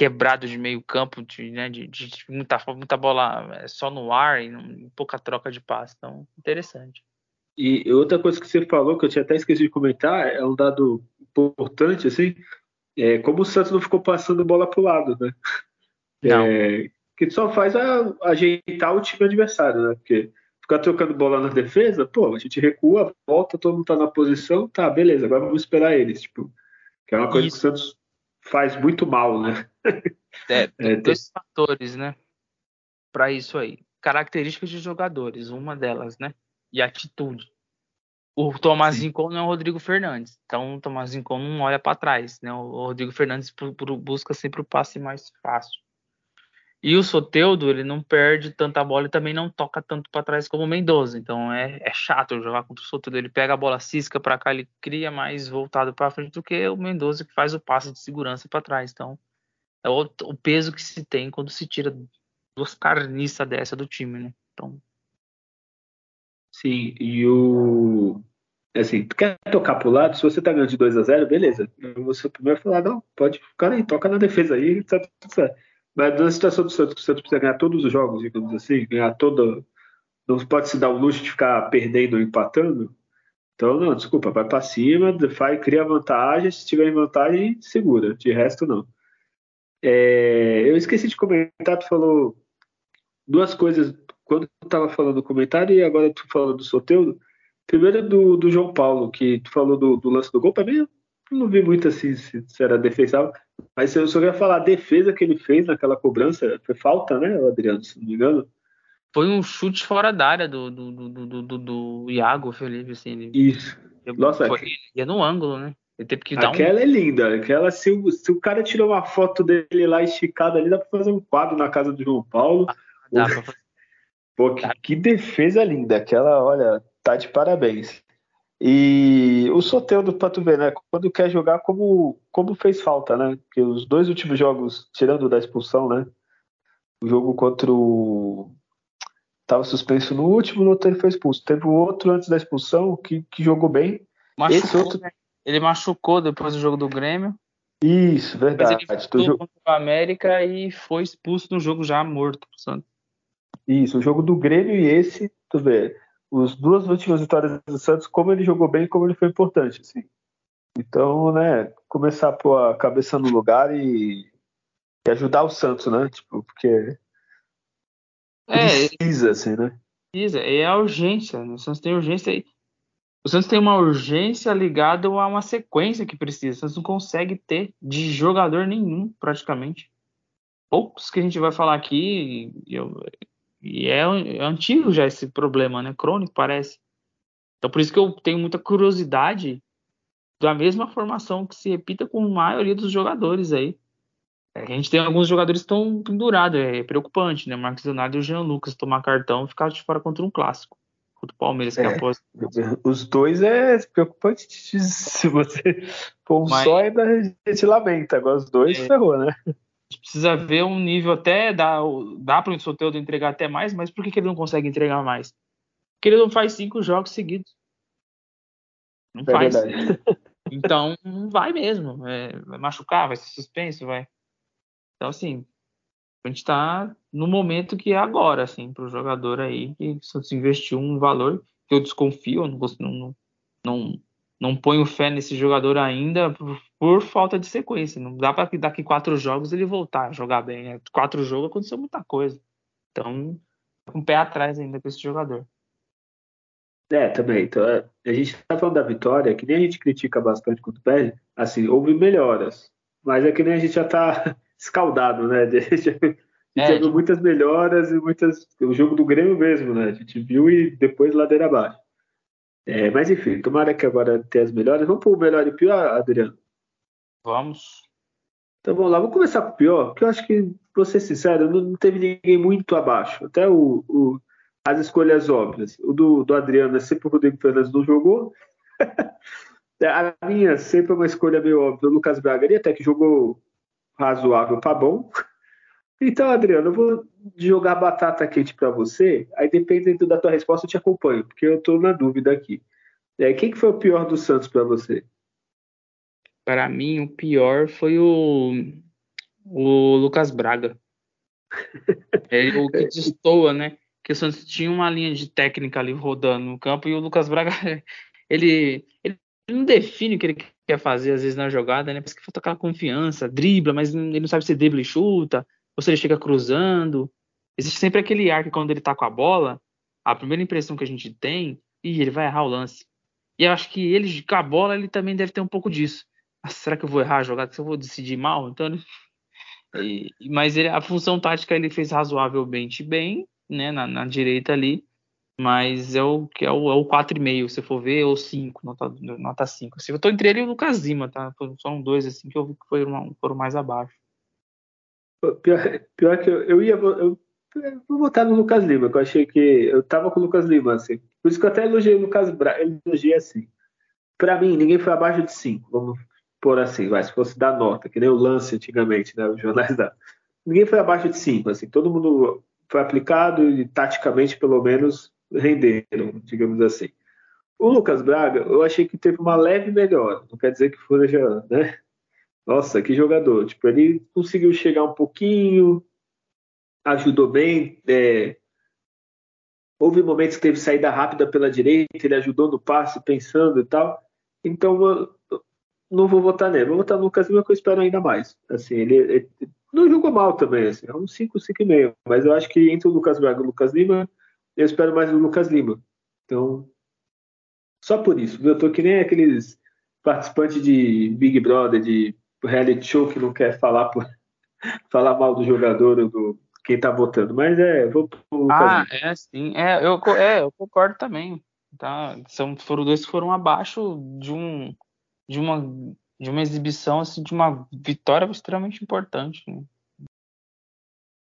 quebrado de meio campo, de, né, de, de, de muita, muita bola é, só no ar e não, pouca troca de passe. Então, interessante. E outra coisa que você falou, que eu tinha até esquecido de comentar, é um dado importante, assim, é, como o Santos não ficou passando bola para o lado, né? Não. É, que só faz a, ajeitar o time adversário, né? Porque ficar trocando bola na defesa, pô, a gente recua, volta, todo mundo tá na posição, tá, beleza, agora vamos esperar eles, tipo, que é uma coisa Isso. que o Santos faz muito mal, né? É, é dois tem... fatores, né? Para isso aí. Características de jogadores, uma delas, né? E atitude o Tomás Rincon não é o Rodrigo Fernandes. Então o Tomás Rincon não olha para trás, né? O Rodrigo Fernandes busca sempre o passe mais fácil. E o Soteudo, ele não perde tanta bola e também não toca tanto para trás como o Mendoza. Então é, é chato jogar contra o Soteudo. Ele pega a bola cisca para cá, ele cria mais voltado para frente do que o Mendoza que faz o passe de segurança para trás. Então é o, o, peso que se tem quando se tira duas carniças dessa do time, né? Então Sim, e o. Assim, tu quer tocar pro lado, se você tá ganhando de 2 a 0 beleza. Eu vou ser o primeiro a falar, não, pode ficar aí, toca na defesa aí, tá tudo certo. Mas na situação do Santos, que o Santos precisa ganhar todos os jogos, digamos assim, ganhar toda. Não pode se dar o luxo de ficar perdendo ou empatando. Então, não, desculpa, vai para cima, faz, cria vantagem, se tiver em vantagem, segura. De resto, não. É, eu esqueci de comentar, tu falou duas coisas quando tu estava falando do comentário e agora tu falou do Soteudo, primeiro do, do João Paulo, que tu falou do, do lance do gol, para mim eu não vi muito assim se, se era defensável, mas eu só ia falar a defesa que ele fez naquela cobrança, foi falta, né, Adriano, se não me engano? Foi um chute fora da área do, do, do, do, do, Iago Felipe, assim. Ele, Isso. Nossa, foi, ia no ângulo, né? Ele teve que dar Aquela um... é linda. Aquela, se o, se o cara tirou uma foto dele lá esticada ali, dá pra fazer um quadro na casa do João Paulo. Ah, dá pra fazer Pô, que, que, defesa linda. Aquela, olha, tá de parabéns. E o Soteldo, pra tu ver, né? Quando quer jogar, como, como fez falta, né? Porque os dois últimos jogos, tirando da expulsão, né? O jogo contra o. Tava suspenso no último, no outro ele foi expulso. Teve o outro antes da expulsão que, que jogou bem. Machucou, Esse outro... Né? Ele machucou depois do jogo do Grêmio. Isso, verdade. Mas ele do contra o América e foi expulso no jogo já morto Santos. Isso, o jogo do Grêmio e esse, tu vê, as duas últimas vitórias do Santos, como ele jogou bem, como ele foi importante, assim. Então, né, começar a pôr a cabeça no lugar e, e ajudar o Santos, né? Tipo, porque é, precisa, assim, né? Precisa, é a urgência. Né? O Santos tem urgência aí. O Santos tem uma urgência ligada a uma sequência que precisa. O Santos não consegue ter de jogador nenhum, praticamente. Poucos que a gente vai falar aqui, eu, e é, é, antigo já esse problema, né? Crônico, parece. Então, por isso que eu tenho muita curiosidade da mesma formação que se repita com a maioria dos jogadores aí. É, a gente tem alguns jogadores que estão pendurados, é preocupante, né? Marcos Leonardo e o Jean Lucas tomar cartão e ficar de fora contra um clássico. Contra o Palmeiras, que é, após... Os dois é preocupante se você for um Mas... só, ainda a gente lamenta. Agora os dois é... ferrou, né? Gente precisa ver um nível até, dá, dá para o Soteldo entregar até mais, mas por que, que ele não consegue entregar mais? Porque ele não faz cinco jogos seguidos. Não é faz. Verdade. Então, vai mesmo. É, vai machucar, vai ser suspenso, vai. Então, assim, A gente está no momento que é agora, assim, para o jogador aí que se investiu um valor que eu desconfio, não, não, não, não ponho fé nesse jogador ainda por, falta de sequência. Não dá para que daqui quatro jogos ele voltar a jogar bem. Né? Quatro jogos aconteceu muita coisa. Então, com um pé atrás ainda com esse jogador. É, também. Então, é, a gente está falando da vitória, que nem a gente critica bastante quando perde, assim, houve melhoras. Mas é que nem a gente já está escaldado, né? A gente, a gente é, viu tipo... muitas melhoras e muitas. O jogo do Grêmio mesmo, né? A gente viu e depois ladeira abaixo. É, mas enfim, tomara que agora tenha as melhores. Vamos para o melhor e pior, Adriano? Vamos. Então vamos lá, vamos começar com o pior, porque eu acho que, vou ser sincero, não, teve ninguém muito abaixo. Até o, o as escolhas óbvias. O do, do Adriano é sempre o Rodrigo Fernandes não jogou. a minha sempre é uma escolha meio óbvia. O Lucas Braga, ele até que jogou razoável para bom. Então, Adriano, eu vou jogar batata quente para você. Aí, dependendo da tua resposta, eu te acompanho, porque eu estou na dúvida aqui. É, quem que foi o pior do Santos para você? Para mim, o pior foi o, o Lucas Braga. é o que destoa, né? Que o Santos tinha uma linha de técnica ali rodando no campo e o Lucas Braga, ele, ele não define o que ele quer fazer às vezes na jogada, né? Parece que falta aquela confiança, dribla, mas ele não sabe se dribla e chuta, ou se ele chega cruzando. Existe sempre aquele ar que quando ele tá com a bola, a primeira impressão que a gente tem, e ele vai errar o lance. E eu acho que ele, com a bola, ele também deve ter um pouco disso. Ah, será que eu vou errar a jogada? Se eu vou decidir mal? Então, ele... e, mas ele, a função tática ele fez razoavelmente bem, né, na, na direita ali mas é o que é o, é o 4,5, se for ver, ou 5, nota, nota 5. Assim, eu tô entre ele e o Lucas Lima, tá? São dois assim que eu vi que foram, foram mais abaixo. Pior, pior que eu, eu ia. Eu, eu vou votar no Lucas Lima, que eu achei que. Eu tava com o Lucas Lima, assim. Por isso que eu até elogiei o Lucas Braga. Elogiei assim. Pra mim, ninguém foi abaixo de 5. Vamos pôr assim, vai. Se fosse dar nota, que nem o lance antigamente, né? Os jornais da. Ninguém foi abaixo de 5, assim. Todo mundo foi aplicado e taticamente, pelo menos, renderam, digamos assim. O Lucas Braga, eu achei que teve uma leve melhora, não quer dizer que foi já, né? Nossa, que jogador! Tipo, ele conseguiu chegar um pouquinho, ajudou bem. É... Houve momentos que teve saída rápida pela direita, ele ajudou no passe, pensando e tal. Então, não vou votar nele, vou votar no Lucas Lima, que eu espero ainda mais. Assim, ele, ele não jogou mal também, assim, é um 5, 5,5. Mas eu acho que entre o Lucas Braga e o Lucas Lima, eu espero mais do Lucas Lima. Então, só por isso. Eu tô que nem aqueles participantes de Big Brother, de reality show que não quer falar por, falar mal do jogador ou do quem tá votando. Mas é, vou pro Lucas Ah, Lima. é sim. É eu, é, eu concordo também. Tá? São, foram dois que foram abaixo de um de uma de uma exibição assim, de uma vitória extremamente importante. Né?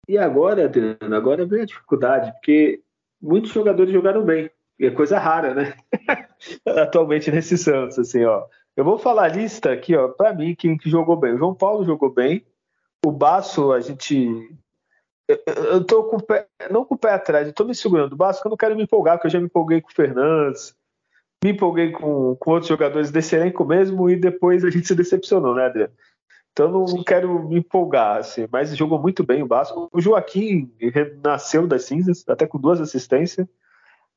E agora, Adriano, agora vem a dificuldade, porque muitos jogadores jogaram bem. E é coisa rara, né? Atualmente nesse Santos, assim, ó. Eu vou falar a lista aqui, ó, para mim, quem que jogou bem. O João Paulo jogou bem. O Baço, a gente. Eu, tô com o pé, não com o pé atrás, eu tô me segurando. O Baço, eu não quero me empolgar, porque eu já me empolguei com o Fernandes, me empolguei com, com outros jogadores desse elenco mesmo, e depois a gente se decepcionou, né, Adriano? Então não, não, quero me empolgar, assim, mas jogou muito bem o Vasco. O Joaquim nasceu das cinzas, até com duas assistências.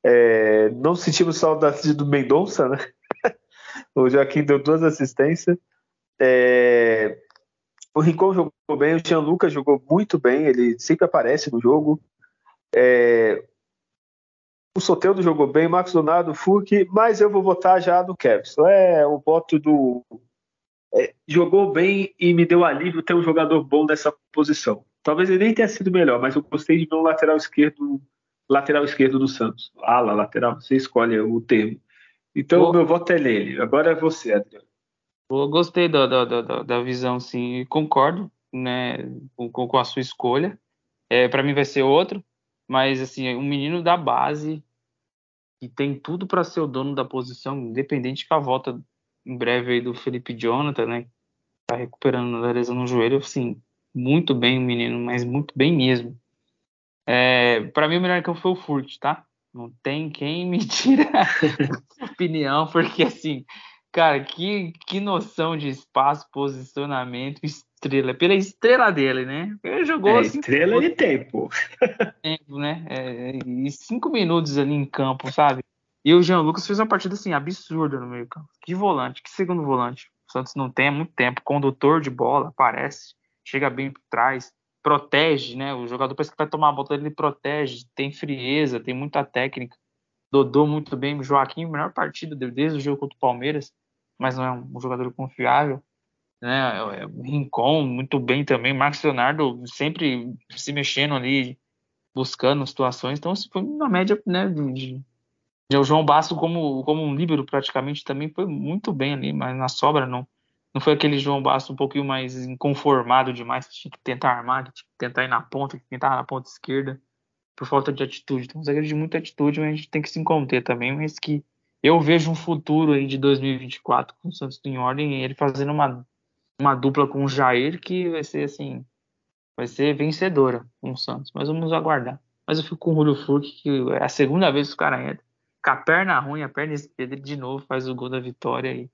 É, não sentimos saudade do Mendonça, né? o Joaquim deu duas assistências. É, o Rincon jogou bem, o Jean Lucas jogou muito bem, ele sempre aparece no jogo. É, o Soteldo jogou bem, Marcos Donato, Furk, mas eu vou votar já no Kevin. É o voto do é, jogou bem e me deu alívio ter um jogador bom nessa posição. Talvez ele nem tenha sido melhor, mas eu gostei de ver um lateral esquerdo, lateral esquerdo do Santos. Ala, lateral, você escolhe o termo. Então o meu voto é nele. Agora é você, Adriano. Eu gostei da, da, da, da visão, sim. Concordo né, com, com a sua escolha. É, para mim vai ser outro, mas assim, um menino da base que tem tudo para ser o dono da posição, independente com a volta em breve aí do Felipe Jonathan, né? Tá recuperando da lesão no joelho, assim, muito bem o menino, mas muito bem mesmo. É, para mim o melhor que eu foi o Furt, tá? Não tem quem me tira opinião, porque assim, Cara, que, que noção de espaço, posicionamento, estrela. Pela estrela dele, né? Ele jogou é, estrela de tempo. Tempo, né? É, e cinco minutos ali em campo, sabe? E o Jean Lucas fez uma partida assim absurda no meio campo. Que volante, que segundo volante. O Santos não tem há muito tempo. Condutor de bola, aparece, chega bem por trás, protege, né? O jogador parece que vai tomar a bola, ele protege, tem frieza, tem muita técnica. Dodô muito bem, Joaquim, melhor partida desde o jogo contra o Palmeiras mas não é um jogador confiável. Né? É, é, Rincon, muito bem também. Marcos Leonardo sempre se mexendo ali, buscando situações. Então, foi uma média né, de, de, o João Basso como, como um líbero praticamente também foi muito bem ali, mas na sobra não. Não foi aquele João Basso um pouquinho mais inconformado demais, que tinha que tentar armar, que tinha que tentar ir na ponta, que tentar na ponta esquerda, por falta de atitude. Então, um zagueiro de muita atitude, mas a gente tem que se conter também, mas que eu vejo um futuro aí de 2024 com o Santos em ordem, ele fazendo uma, uma dupla com o Jair que vai ser assim, vai ser vencedora com o Santos, mas vamos aguardar. Mas eu fico com o Julio Furque, que é a segunda vez que o cara entra, com a perna ruim, a perna esquerda, de novo faz o gol da vitória e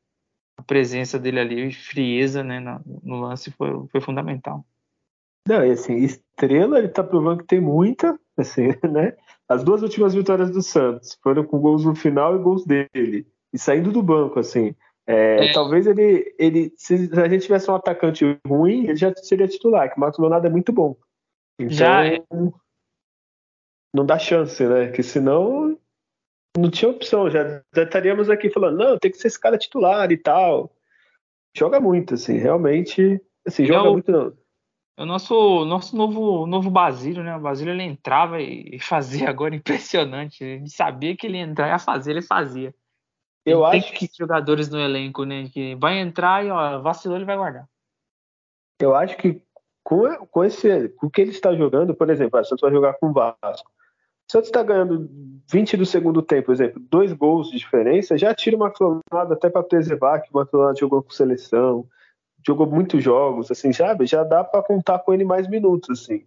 a presença dele ali, e frieza né, no, no lance foi, foi fundamental. Não, e assim, estrela, ele tá provando que tem muita, assim, né? As duas últimas vitórias do Santos foram com gols no final e gols dele. E saindo do banco, assim. É, é. Talvez ele, ele. Se a gente tivesse um atacante ruim, ele já seria titular, que o Marcos Leonardo é muito bom. Então, já é. não dá chance, né? Que senão não tinha opção. Já, já estaríamos aqui falando, não, tem que ser esse cara titular e tal. Joga muito, assim, realmente. Assim, joga muito. Não o nosso, nosso novo, novo Basílio, né? O Basílio ele entrava e fazia agora impressionante. Ele sabia que ele ia entrar e ia fazer, ele fazia. Eu Tem acho que jogadores no elenco, né? Que vai entrar e ó, vacilou, ele vai guardar. Eu acho que com, com esse, com o que ele está jogando, por exemplo, o Santos vai jogar com o Vasco. O Santos está ganhando 20 do segundo tempo, por exemplo, dois gols de diferença, já tira uma clonada até para preservar que o Matonado jogou com seleção jogou muitos jogos, assim, sabe? Já dá para contar com ele mais minutos, assim.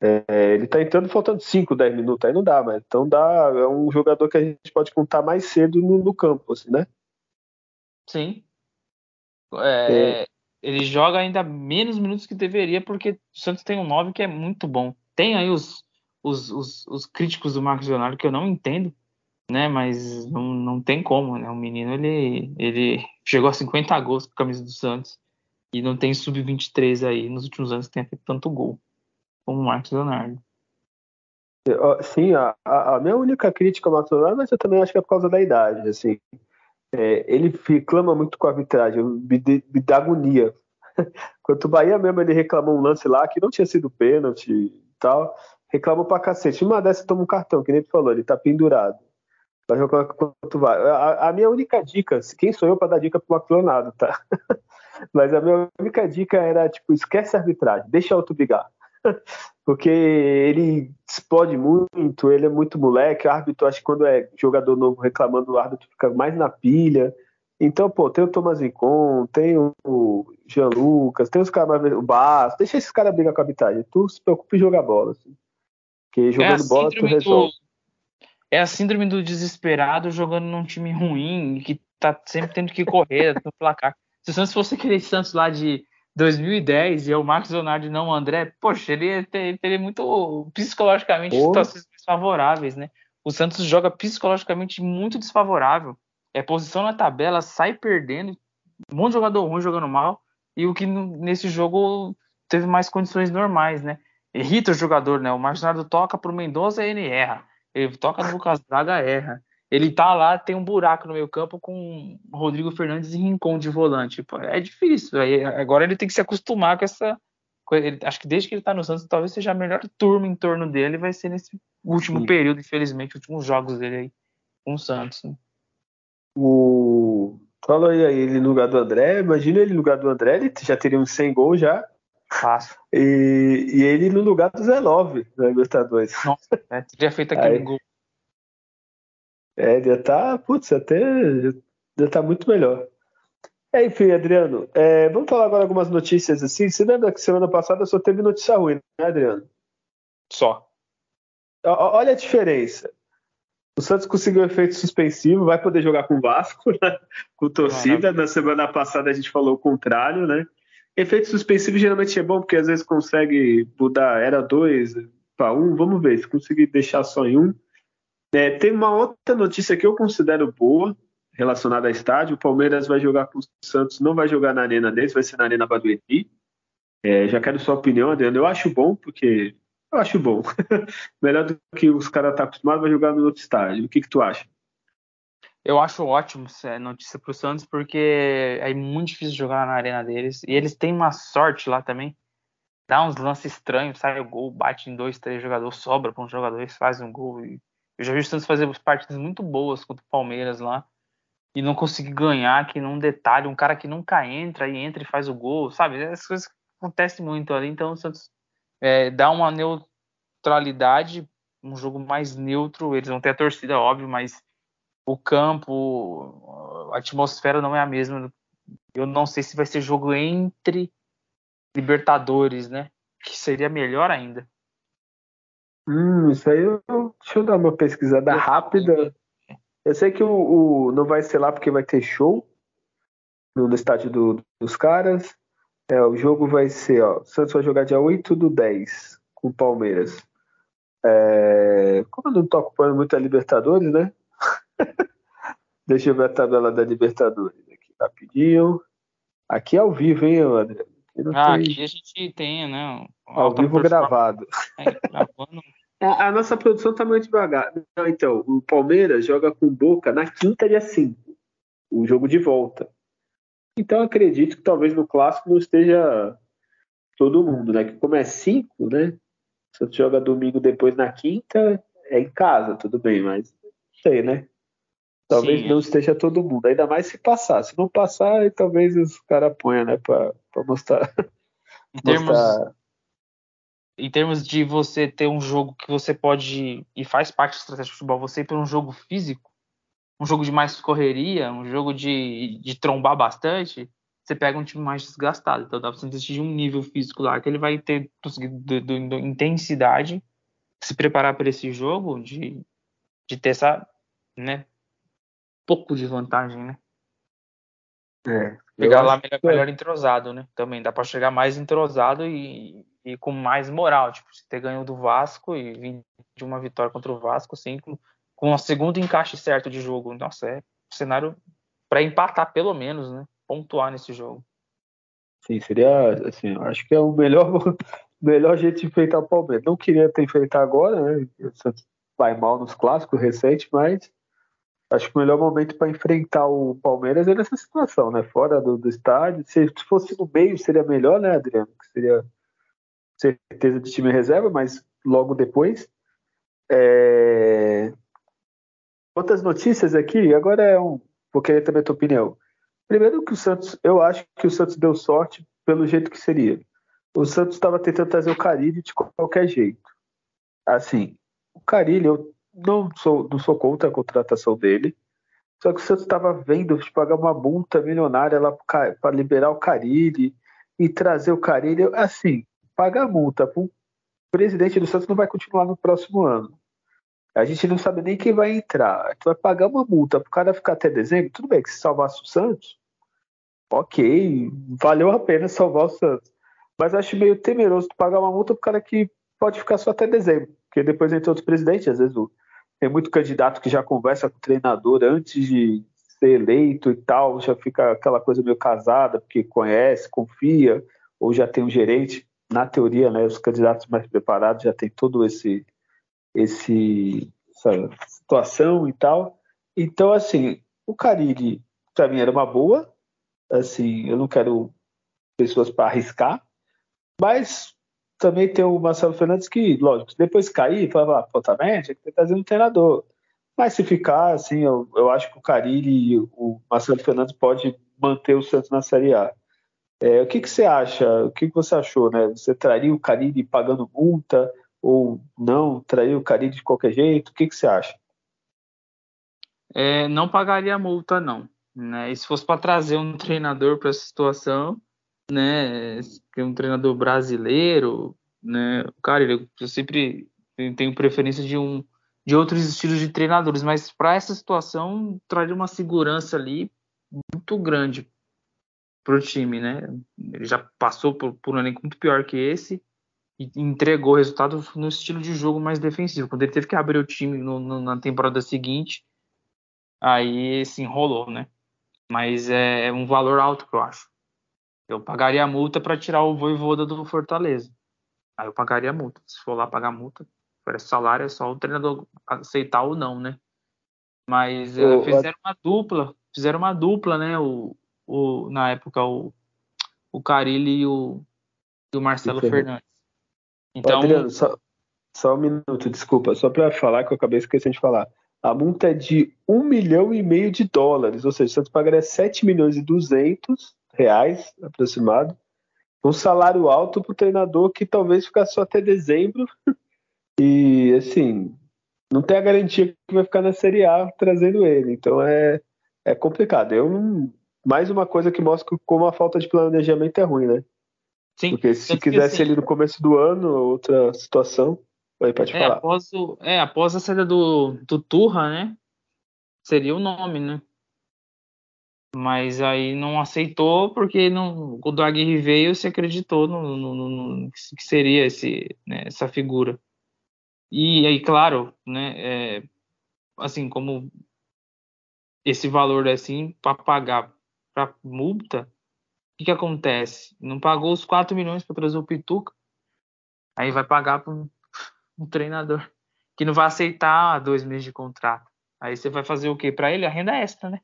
É, ele tá entrando faltando 5, 10 minutos, aí não dá, mas então dá, é um jogador que a gente pode contar mais cedo no, no campo, assim, né? Sim. É, é. Ele joga ainda menos minutos que deveria, porque o Santos tem um 9 que é muito bom. Tem aí os, os, os, os críticos do Marcos Leonardo que eu não entendo, né? Mas não, não tem como, né? O menino ele, ele chegou a 50 gols com a camisa do Santos. E não tem sub-23 aí nos últimos anos que tenha feito tanto gol como o Marcos Leonardo. Sim, a, a, minha única crítica ao Marcos Leonardo, mas eu também acho que é por causa da idade. Assim. É, ele reclama muito com a arbitragem, me, me dá agonia. Quanto o Bahia mesmo, ele reclamou um lance lá que não tinha sido pênalti e tal. Reclamou pra cacete. Uma dessa toma um cartão, que nem tu falou, ele tá pendurado. Vai jogar quanto vai. A, a, minha única dica, quem sou eu para dar dica pro Marcos Leonardo, tá? Mas a minha única dica era, tipo, esquece a arbitragem, deixa outro brigar. Porque ele explode muito, ele é muito moleque, o árbitro, acho que quando é jogador novo reclamando, o árbitro fica mais na pilha. Então, pô, tem o Thomas Incon, tem o Jean Lucas, tem os caras mais. O Bass, deixa esses caras brigar com a arbitragem. Tu se preocupa em jogar bola. Assim. Porque jogando é bola, tu resolve. Do... É a síndrome do desesperado jogando num time ruim, que tá sempre tendo que correr no placar. Se o Santos fosse aquele Santos lá de 2010 e é o Marcos Leonardo e não o André, poxa, ele teria muito psicologicamente situações desfavoráveis, né? O Santos joga psicologicamente muito desfavorável. É posição na tabela, sai perdendo, um monte de jogador ruim jogando mal, e o que nesse jogo teve mais condições normais, né? Irrita o jogador, né? O Marcos Leonardo toca pro Mendonça e ele erra. Ele toca no Lucas Braga, erra ele tá lá, tem um buraco no meio campo com Rodrigo Fernandes e Rincon de volante. Pô, é difícil. Aí, agora ele tem que se acostumar com essa. Ele, acho que desde que ele tá no Santos, talvez seja a melhor turma em torno dele, vai ser nesse último Sim. período, infelizmente, últimos jogos dele aí com o Santos. Né? O. Falou aí, ele no lugar do André, imagina ele no lugar do André, ele já teria uns 100 gols já. Fácil. E, e ele no lugar do Zé Love, na Libertadores. Nossa, é, teria feito aquele aí, gol é, já tá, putz, até já tá muito melhor. É, enfim, Adriano, é, vamos falar agora algumas notícias assim. Você lembra que semana passada só teve notícia ruim, né, Adriano? Só. O, olha a diferença. O Santos conseguiu efeito suspensivo, vai poder jogar com o Vasco, né? com torcida. Na semana passada a gente falou o contrário, né? Efeito suspensivo geralmente é bom, porque às vezes consegue mudar, era dois para um, vamos ver, se conseguir deixar só em um. É, tem uma outra notícia que eu considero boa, relacionada a estádio. O Palmeiras vai jogar com o Santos, não vai jogar na arena deles, vai ser na arena Badueri. É, já quero sua opinião, Adriano. Eu acho bom, porque eu acho bom. Melhor do que os caras estão tá acostumados, vai jogar no outro estádio. O que, que tu acha? Eu acho ótimo essa notícia para o Santos, porque é muito difícil jogar na arena deles. E eles têm uma sorte lá também. Dá uns lances estranhos, sai o gol, bate em dois, três jogadores, sobra para um jogador, fazem um gol. Eu já vi o Santos fazer partidas muito boas contra o Palmeiras lá e não conseguir ganhar, que num detalhe, um cara que nunca entra e entra e faz o gol, sabe? Essas coisas acontecem muito ali, então o Santos é, dá uma neutralidade, um jogo mais neutro, eles vão ter a torcida, óbvio, mas o campo, a atmosfera não é a mesma. Eu não sei se vai ser jogo entre Libertadores, né? Que seria melhor ainda. Hum, isso aí eu, deixa eu dar uma pesquisada rápida. Eu sei que o, o, não vai ser lá porque vai ter show no, no estádio do, dos caras. É, o jogo vai ser, ó, o Santos vai jogar dia 8 do 10 com o Palmeiras. É, como eu não tô ocupando muito a Libertadores, né? Deixa eu ver a tabela da Libertadores aqui rapidinho. Aqui é ao vivo, hein, André? Ah, aqui a gente tem, né? Ao vivo gravado. É, gravando. A, a, nossa produção tá muito devagar. então, o Palmeiras joga com Boca na quinta dia 5. O jogo de volta. Então acredito que talvez no clássico não esteja todo mundo, né? Que como é 5, né? Se você joga domingo depois na quinta, é em casa, tudo bem, mas sei, né? Talvez Sim. não esteja todo mundo, ainda mais se passar. Se não passar, talvez os caras ponham, né, para mostrar. Em termos, mostrar... em termos de você ter um jogo que você pode, e faz parte da estratégia de futebol, você ir para um jogo físico, um jogo de mais correria, um jogo de, de trombar bastante, você pega um time mais desgastado. Então dá para você decidir um nível físico lá que ele vai ter conseguido intensidade, se preparar para esse jogo, de, de ter essa né? Pouco de vantagem, né? É, Pegar lá melhor, que... melhor, entrosado, né? Também dá para chegar mais entrosado e, e, com mais moral. Tipo, se ter ganho do Vasco e vir de uma vitória contra o Vasco, assim, com, com o segundo encaixe certo de jogo. Nossa, é um cenário para empatar pelo menos, né? Pontuar nesse jogo. Sim, seria, assim, acho que é o melhor, melhor jeito de enfrentar o Palmeiras. Não queria ter enfrentar agora, né? Vai mal nos clássicos recentes, mas acho que o melhor momento para enfrentar o Palmeiras é nessa situação, né? Fora do, do estádio. Se, se, fosse no meio, seria melhor, né, Adriano? Que seria certeza de time reserva, mas logo depois. É... Outras notícias aqui, agora é um. Vou querer também a tua opinião. Primeiro que o Santos, eu acho que o Santos deu sorte pelo jeito que seria. O Santos estava tentando trazer o Carilho de qualquer jeito. Assim, o Carilho, eu não sou, não sou contra a contratação dele. Só que o Santos estava vendo de pagar uma multa milionária lá para liberar o Carilli e trazer o Carilli. Assim, pagar multa para o presidente do Santos não vai continuar no próximo ano. A gente não sabe nem quem vai entrar. Tu vai pagar uma multa para o cara ficar até dezembro. Tudo bem que se salvasse o Santos, ok, valeu a pena salvar o Santos. Mas acho meio temeroso tu pagar uma multa para o cara que pode ficar só até dezembro. Porque depois entra outro presidente, às vezes tem muito candidato que já conversa com o treinador antes de ser eleito e tal, já fica aquela coisa meio casada, porque conhece, confia, ou já tem um gerente. Na teoria, né, os candidatos mais preparados já tem todo esse, esse essa situação e tal. Então, assim, o Carille, para mim, era uma boa. Assim, eu não quero pessoas para arriscar, mas também tem o Marcelo Fernandes que, lógico, depois cair, falava, ah, pô, tá bem, tinha que trazer um treinador. Mas se ficar, assim, eu, eu acho que o Carilli e o Marcelo Fernandes pode manter o Santos na Série A. É, o que, que você acha? O que, que você achou, né? Você traria o Carilli pagando multa ou não? Traria o Carilli de qualquer jeito? O que, que você acha? É, não pagaria multa, não. Né? E se fosse para trazer um treinador para essa situação, né, que é um treinador brasileiro, né, cara, eu sempre tenho preferência de um de outros estilos de treinadores, mas para essa situação traria uma segurança ali muito grande para o time, né? Ele já passou por, por um elenco muito pior que esse e entregou resultado no estilo de jogo mais defensivo. Quando ele teve que abrir o time no, no, na temporada seguinte, aí se enrolou, né? Mas é, é um valor alto que eu acho. Eu pagaria a multa para tirar o voivoda do Fortaleza. Aí eu pagaria a multa. Se for lá pagar a multa, por esse salário é só o treinador aceitar ou não, né? Mas uh, fizeram uma dupla, fizeram uma dupla, né? O, o, na época, o, o Carilli e o, e o Marcelo Fernandes. Então, Adriano, só, só um minuto, desculpa, só para falar que eu acabei esquecendo de falar. A multa é de um milhão e meio de dólares, ou seja, o Santos pagaria 7 milhões e 200 reais aproximado. Um salário alto para o treinador que talvez ficasse só até dezembro. E assim, não tem a garantia que vai ficar na Série A trazendo ele. Então é, é complicado. Eu não, mais uma coisa que mostra como a falta de planejamento é ruim, né? Sim. Porque se quisesse ele no começo do ano, outra situação, aí pode é, falar. Após o, é, após a saída do, do Turra, né? Seria o nome, né? Mas aí não aceitou porque não, o Aguirre veio, se acreditou no, no, no, que seria esse, né, essa figura. E aí, claro, né, é, assim, como esse valor assim para pagar para multa, o que, que acontece? Não pagou os 4 milhões para trazer o Pituca, aí vai pagar para um, um treinador que não vai aceitar dois meses de contrato. Aí você vai fazer o quê? Para ele, a renda extra, né?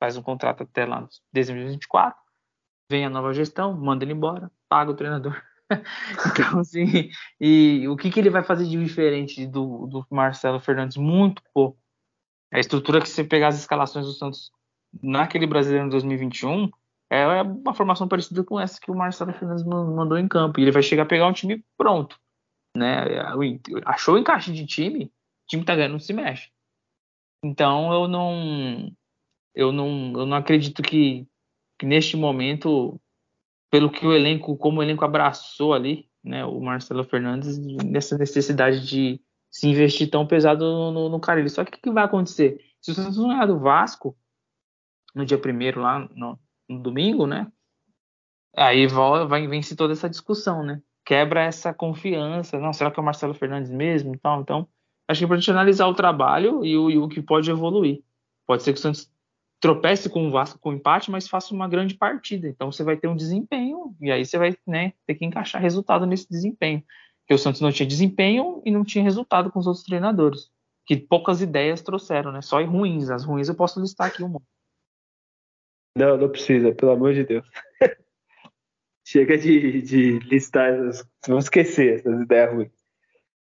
Faz um contrato até lá em dezembro de 2024, vem a nova gestão, manda ele embora, paga o treinador. então, assim, e o que, que ele vai fazer de diferente do, do Marcelo Fernandes? Muito pouco. A estrutura que você pegar as escalações do Santos naquele brasileiro em 2021 é uma formação parecida com essa que o Marcelo Fernandes mandou em campo. E ele vai chegar a pegar um time pronto. Né? Achou o encaixe de time, o time tá ganhando, não se mexe. Então eu não eu não, eu não acredito que, que neste momento, pelo que o elenco, como o elenco abraçou ali, né, o Marcelo Fernandes, nessa necessidade de se investir tão pesado no, no, no. Só que o que vai acontecer? Se o Santos não ganhar do Vasco, no dia primeiro lá, no, no domingo, né? Aí vai, vai vence toda essa discussão, né? Quebra essa confiança. Não, será que é o Marcelo Fernandes mesmo? Então, então acho que é importante analisar o trabalho e o, e o que pode evoluir. Pode ser que o Santos tropece com o Vasco com empate, mas faça uma grande partida. Então você vai ter um desempenho e aí você vai né, ter que encaixar resultado nesse desempenho. Porque o Santos não tinha desempenho e não tinha resultado com os outros treinadores. Que poucas ideias trouxeram, né? Só ruins. As ruins eu posso listar aqui uma. Não, não precisa, pelo amor de Deus. Chega de, de listar, vamos esquecer essas ideias ruins.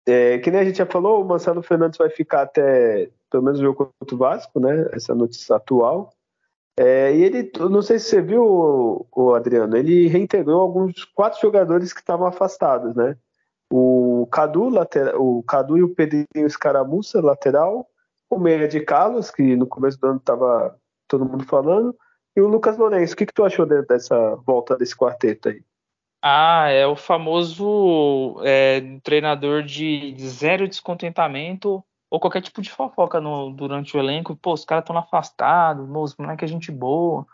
É, que nem a gente já falou, o Marcelo Fernandes vai ficar até pelo menos o jogo contra o Vasco, né? Essa notícia atual. É, e ele, não sei se você viu, o, o Adriano, ele reintegrou alguns quatro jogadores que estavam afastados, né? O Cadu, lateral, o Cadu e o Pedrinho Escaramuça, lateral, o Meia de Carlos, que no começo do ano estava todo mundo falando, e o Lucas Lourenço. O que, que tu achou dessa volta desse quarteto aí? Ah, é o famoso é, treinador de zero descontentamento ou qualquer tipo de fofoca no, durante o elenco, pô, os caras estão afastados, os moleques é gente boa,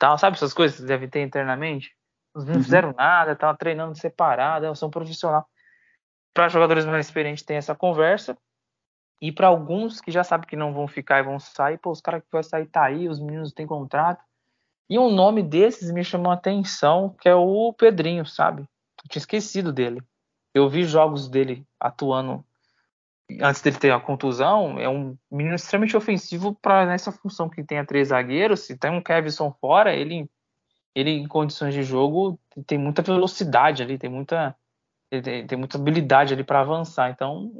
tal, sabe essas coisas que devem ter internamente? Os não uhum. fizeram nada, estavam treinando separado, são profissional. Para jogadores mais experientes tem essa conversa, e para alguns que já sabem que não vão ficar e vão sair, pô, os caras que vão sair tá aí, os meninos têm contrato. E um nome desses me chamou a atenção, que é o Pedrinho, sabe? Eu tinha esquecido dele. Eu vi jogos dele atuando antes dele ter a contusão, é um menino extremamente ofensivo para nessa função que tem a três zagueiros. Se tem um Kevson fora, ele, ele em condições de jogo tem muita velocidade ali, tem muita, tem, tem muita habilidade ali para avançar. Então,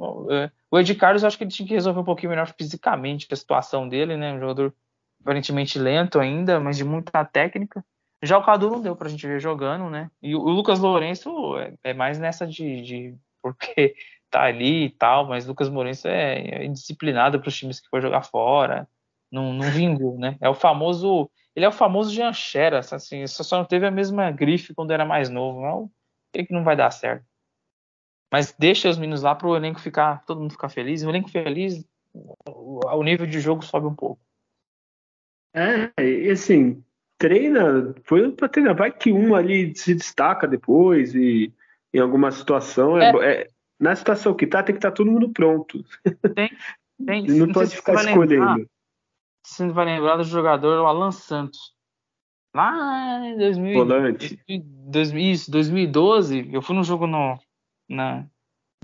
o Ed Carlos, acho que ele tinha que resolver um pouquinho melhor fisicamente a situação dele, né? Um jogador aparentemente lento ainda, mas de muita técnica. Já o Cadu não deu para a gente ver jogando, né? E o, Lucas Lourenço é, é mais nessa de, de porque tá ali e tal, mas Lucas Morense é, é indisciplinado para os times que for jogar fora, não, não vingou, né? É o famoso, ele é o famoso Jean Xera, assim, só não teve a mesma grife quando era mais novo, é o ele que não vai dar certo. Mas deixa os meninos lá para o elenco ficar, todo mundo ficar feliz, o elenco feliz o nível de jogo sobe um pouco. É, e assim, treina, foi para treinar, vai que um ali se destaca depois e em alguma situação, é, é, é na situação que tá, tem que estar tá todo mundo pronto. Tem, tem. não, não pode ficar escolhendo. Lembrar, você vai lembrar do jogador o Alan Santos. Lá em 2000, 2000, isso, 2012, eu fui num jogo no, na,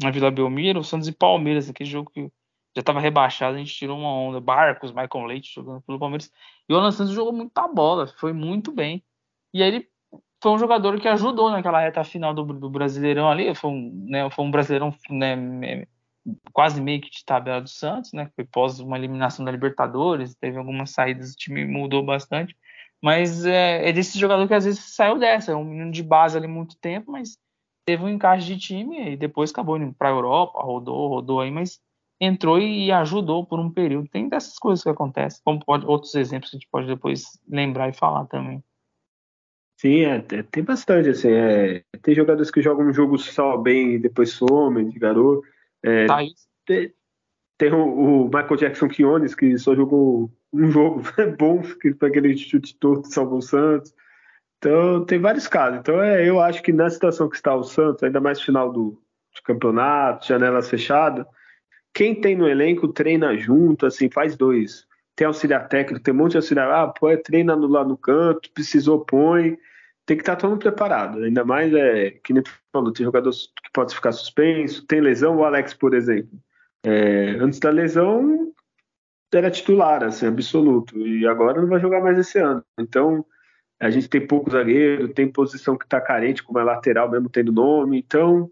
na Vila Belmiro, Santos e Palmeiras, aquele jogo que já estava rebaixado, a gente tirou uma onda. Barcos, Michael Leite jogando pelo Palmeiras. E o Alan Santos jogou muita bola, foi muito bem. E aí ele foi um jogador que ajudou naquela reta final do, do Brasileirão ali. Foi um, né, foi um Brasileirão né, quase meio que de tabela do Santos, né? Foi pós uma eliminação da Libertadores, teve algumas saídas, o time mudou bastante. Mas é, é desse jogador que às vezes saiu dessa, é um menino de base ali muito tempo, mas teve um encaixe de time e depois acabou indo para a Europa, rodou, rodou aí, mas entrou e ajudou por um período. Tem dessas coisas que acontecem, como pode, outros exemplos que a gente pode depois lembrar e falar também. Sim, é, tem bastante, assim, é, tem jogadores que jogam um jogo só bem e depois somem de garoto. É, tá tem, tem o, o, Michael Jackson Quiones, que só jogou um jogo bom, que foi aquele chute torto salvou o Santos. Então, tem vários casos. Então, é, eu acho que na situação que está o Santos, ainda mais final do campeonato, janelas fechadas, quem tem no elenco treina junto, assim, faz dois. Tem auxiliar técnico, tem um monte de auxiliar. Ah, pô, é, treina lá no canto, precisou, põe. Tem que estar tá todo mundo preparado. Ainda mais, é, que nem tu falou, tem jogador que pode ficar suspenso, tem lesão, o Alex, por exemplo. É, antes da lesão, era titular, assim, absoluto. E agora não vai jogar mais esse ano. Então, a gente tem pouco zagueiro, tem posição que está carente, como é lateral, mesmo tendo nome. Então,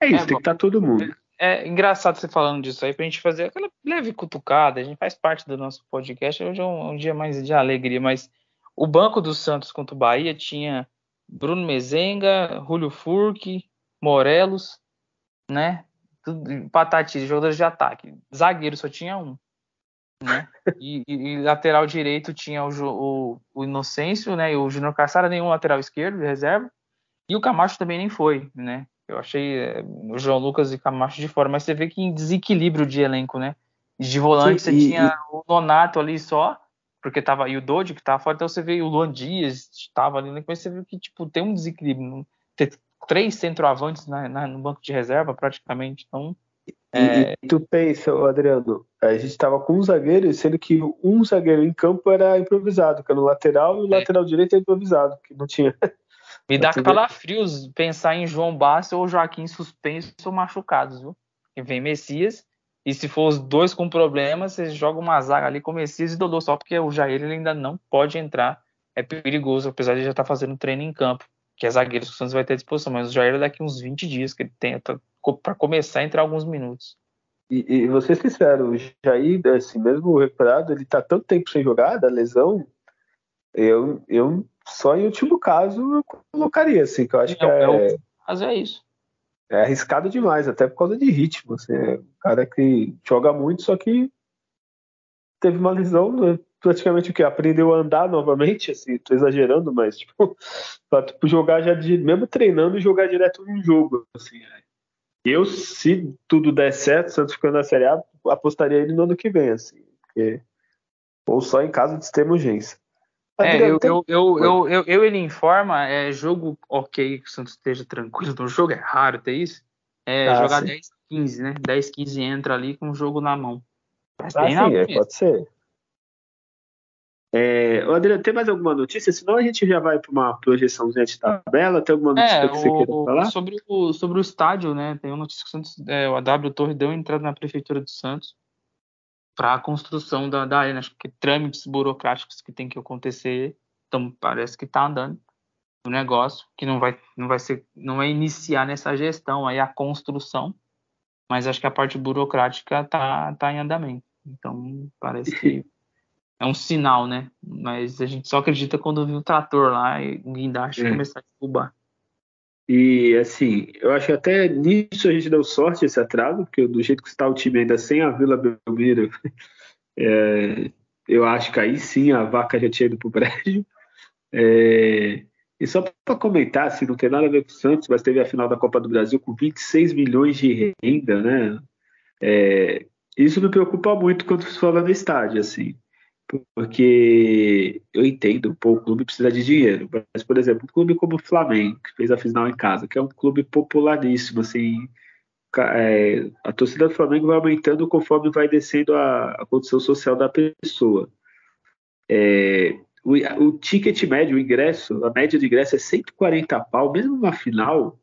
é isso, é, tem que estar tá todo mundo. É, engraçado você falando disso aí, pra gente fazer aquela leve cutucada. A gente faz parte do nosso podcast. Hoje é um, um dia mais de alegria, mas o banco do Santos contra o Bahia tinha Bruno Mezenga, Julio Furque, Morelos, né? Patati, jogadores de ataque. Zagueiro só tinha um né? E, e, e, lateral direito tinha o, o, o Inocêncio, né? E o Júnior Caçara, nenhum lateral esquerdo de reserva. E o Camacho também nem foi, né? Eu achei é, o João Lucas e Camacho de fora, mas você vê que em desequilíbrio de elenco, né? De volante Sim, você e, tinha o Donato ali só, porque tava aí o Dodi que tava fora, então você vê o Luan Dias estava ali, mas você viu que tipo tem um desequilíbrio, ter três centroavantes na, na, no banco de reserva praticamente, então é... E, tu pensa, Adriano, a gente estava com um zagueiro, sendo que um zagueiro em campo era improvisado, que era no lateral, e o é. lateral direito é improvisado, que não tinha. Me dá calafrios pensar em João Bastos ou Joaquim suspenso ou machucados, viu? E vem Messias, e se for os dois com problemas, você joga uma zaga ali com Messias e Dodô, só porque o Jair ele ainda não pode entrar. É perigoso, apesar de já estar tá fazendo treino em campo, que é zagueiro que o Santos vai ter à disposição, mas o Jair é daqui uns 20 dias que ele tenta para começar entre alguns minutos. E, e vou ser sincero, o Jair, assim, mesmo recuperado, ele tá tanto tempo sem jogar, da lesão, eu, eu só em último caso eu colocaria, assim, que eu acho que é. é, é caso é isso. É arriscado demais, até por causa de ritmo. Assim, é um cara que joga muito, só que teve uma lesão, né? praticamente o que? Aprendeu a andar novamente, assim, tô exagerando, mas tipo, pra tipo, jogar já de, mesmo treinando e jogar direto no jogo, assim, é. Eu, se tudo der certo, Santos ficando na Série A, apostaria ele no ano que vem, assim. Porque... Ou só em caso de extrema urgência. É, eu, eu, eu, eu, eu, eu, ele informa, é jogo ok que o Santos esteja tranquilo no jogo, é raro ter isso. É ah, jogar sim. 10, 15, né? 10, 15 entra ali com o jogo na mão. Mas ah, sim, é, pode ser. É, Adriano, tem mais alguma notícia? Senão a gente já vai para uma projeçãozinha de tabela. Tem alguma notícia é, que você o, queira falar? Sobre o, sobre o estádio, né? Tem uma notícia que o, Santos, é, o AW Torre deu entrada na Prefeitura do Santos para a construção da, da arena. Acho que trâmites burocráticos que tem que acontecer. Então parece que está andando o negócio, que não vai, não vai ser, não é iniciar nessa gestão aí a construção, mas acho que a parte burocrática está tá em andamento. Então parece que é um sinal, né? Mas a gente só acredita quando viu o trator lá e o guindaste é. começar a derrubar. E assim, eu acho que até nisso a gente deu sorte esse atraso, porque do jeito que está o time ainda sem a Vila Belmiro, é, eu acho que aí sim a vaca já tinha ido pro prédio. É, e só para comentar, assim, não tem nada a ver com o Santos, mas teve a final da Copa do Brasil com 26 milhões de renda, né? É, isso me preocupa muito quando se fala no estádio, assim. Porque eu entendo, pô, o clube precisa de dinheiro. Mas, por exemplo, um clube como o Flamengo, que fez a final em casa, que é um clube popularíssimo, assim, é, a torcida do Flamengo vai aumentando conforme vai descendo a, a condição social da pessoa. É, o, o, ticket médio, o ingresso, a média de ingresso é 140 pau, mesmo numa final.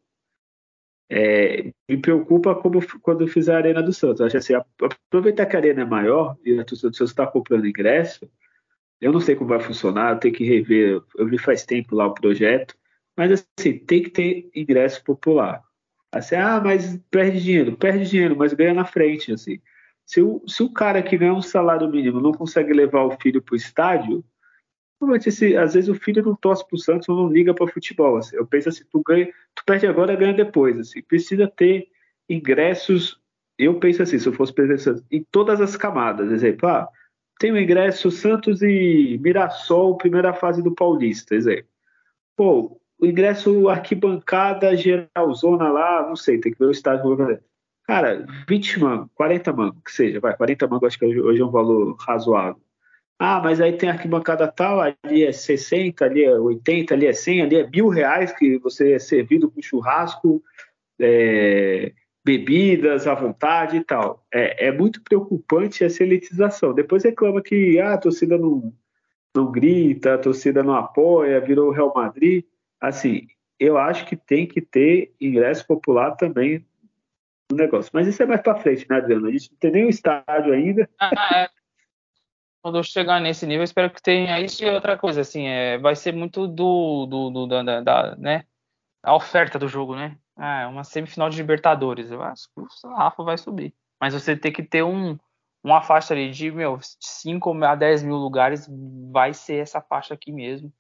É, me preocupa como quando eu fiz a Arena do Santos. Acho assim, aproveitar que a arena é maior e a torcida do Santos está comprando ingresso. Eu não sei como vai funcionar, eu tenho que rever. Eu vi faz tempo lá o projeto, mas assim, tem que ter ingresso popular. Assim, ah, mas perde dinheiro, perde dinheiro, mas ganha na frente, assim. Se o, se o cara que ganha um salário mínimo não consegue levar o filho para o estádio, esse, às vezes o filho não torce para o Santos ou não liga para futebol. Assim. Eu penso assim, tu, ganha, tu perde agora, ganha depois. Assim. Precisa ter ingressos, eu penso assim, se eu fosse presidente em todas as camadas. Exemplo, ah, tem o ingresso Santos e Mirassol, primeira fase do Paulista, exemplo. Pô, o ingresso arquibancada geralzona lá, não sei, tem que ver o estádio. Cara, 20 mangos, 40 mangos, que seja, vai, 40 mangos acho que hoje é um valor razoável. Ah, mas aí tem arquibancada tal, ali é 60, ali é 80, ali é 100, ali é mil reais que você é servido com churrasco, é, bebidas à vontade e tal. É, é, muito preocupante essa elitização. Depois reclama que ah, a torcida não, não grita, a torcida não apoia, virou Real Madrid assim, eu acho que tem que ter ingresso popular também no negócio. Mas isso é mais para frente, né, Adriano? A gente não tem nem o estádio ainda. Ah, é. Quando eu chegar nesse nível, espero que tenha isso e outra coisa, assim, é, vai ser muito do, do, do da, da, né, a oferta do jogo, né? Ah, é uma semifinal de Libertadores. Eu acho que o Rafa vai subir. Mas você tem que ter um, uma faixa ali de, meu, 5 a 10 mil lugares, vai ser essa faixa aqui mesmo.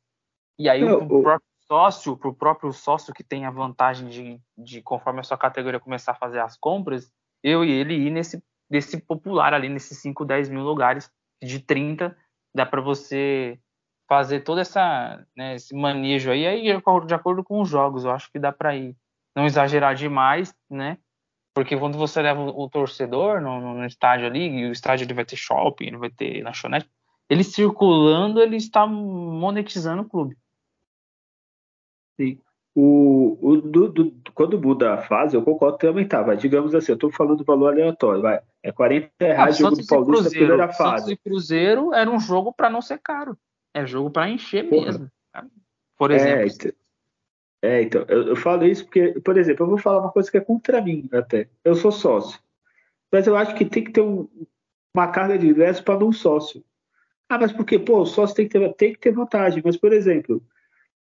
E aí o, o próprio sócio, para o próprio sócio que tem a vantagem de, de, conforme a sua categoria começar a fazer as compras, eu e ele ir nesse, nesse popular ali, nesses 5, 10 mil lugares, de 30, dá para você fazer todo essa, né, esse manejo aí, aí de acordo, com os jogos, eu acho que dá para ir. Não exagerar demais, né? Porque quando você leva o torcedor no, no, estádio ali, e o estádio ele vai ter shopping, ele vai ter lanchonete, ele circulando, ele está monetizando o clube. Sim. O, o do, do, quando muda a fase, eu concordo que aumentava. Digamos assim, eu estou falando do valor aleatório, vai. É 40 reais ah, jogo do Paulista Cruzeiro, primeira fase. Santos e Cruzeiro era um jogo para não ser caro. É jogo para encher Porra. mesmo. Por é, exemplo. É, então, é, então eu, eu, falo isso porque, por exemplo, eu vou falar uma coisa que é contra mim até. Eu sou sócio. Mas eu acho que tem que ter um, uma carga de ingresso para não sócio. Ah, mas por quê? Pô, o sócio tem que ter, tem que ter vantagem. Mas, por exemplo,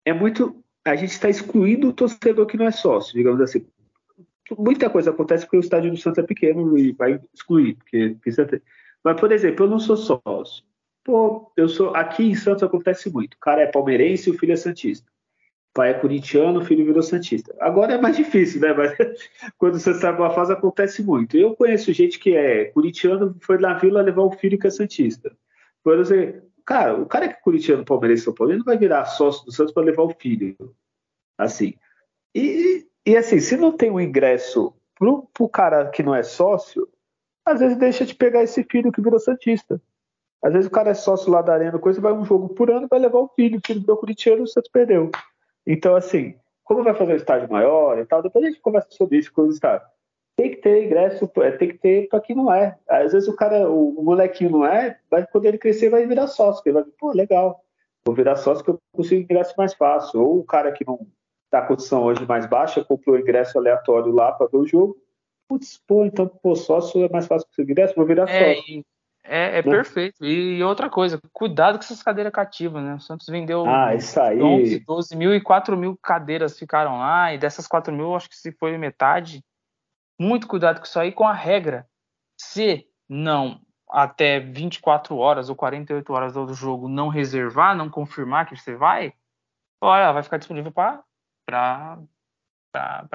é muito a gente está excluindo o torcedor que não é sócio, digamos assim. Muita coisa acontece porque o estádio do Santos é pequeno e vai excluir, porque precisa ter. Mas, por exemplo, eu não sou sócio. Pô, eu sou. Aqui em Santos acontece muito. O cara é palmeirense e o filho é Santista. O pai é corintiano, o filho virou Santista. Agora é mais difícil, né? Mas quando você está numa fase acontece muito. Eu conheço gente que é corintiano, foi na vila levar o filho que é Santista. Por exemplo, Cara, o cara que é corintiano, palmeirense, São Paulo, ele não vai virar sócio do Santos para levar o filho. Assim. E, e assim, se não tem o um ingresso pro, pro cara que não é sócio, às vezes deixa de pegar esse filho que virou Santista. Às vezes o cara é sócio lá da Arena, coisa, vai um jogo por ano, vai levar o filho, o filho do corintiano, o Santos perdeu. Então, assim, como vai fazer um estádio maior e tal, depois a gente conversa sobre isso com o estádio tem que ter ingresso, é, tem que ter para quem não é. Às vezes o cara, o, molequinho não é, mas quando ele crescer vai virar sócio, ele vai, pô, legal, vou virar sócio que eu consigo ingresso mais fácil. Ou o cara que não está com condição hoje mais baixa, comprou ingresso aleatório lá para ver o jogo, putz, pô, então, pô, sócio é mais fácil conseguir ingresso, vou virar é, sócio. É, é né? perfeito. E outra coisa, cuidado com essas cadeiras cativas, né? O Santos vendeu ah, isso aí. 11, 12 mil e 4 mil cadeiras ficaram lá, e dessas 4 mil, acho que se foi metade, muito cuidado com isso aí, com a regra. Se não até 24 horas ou 48 horas do jogo não reservar, não confirmar que você vai, olha, vai ficar disponível para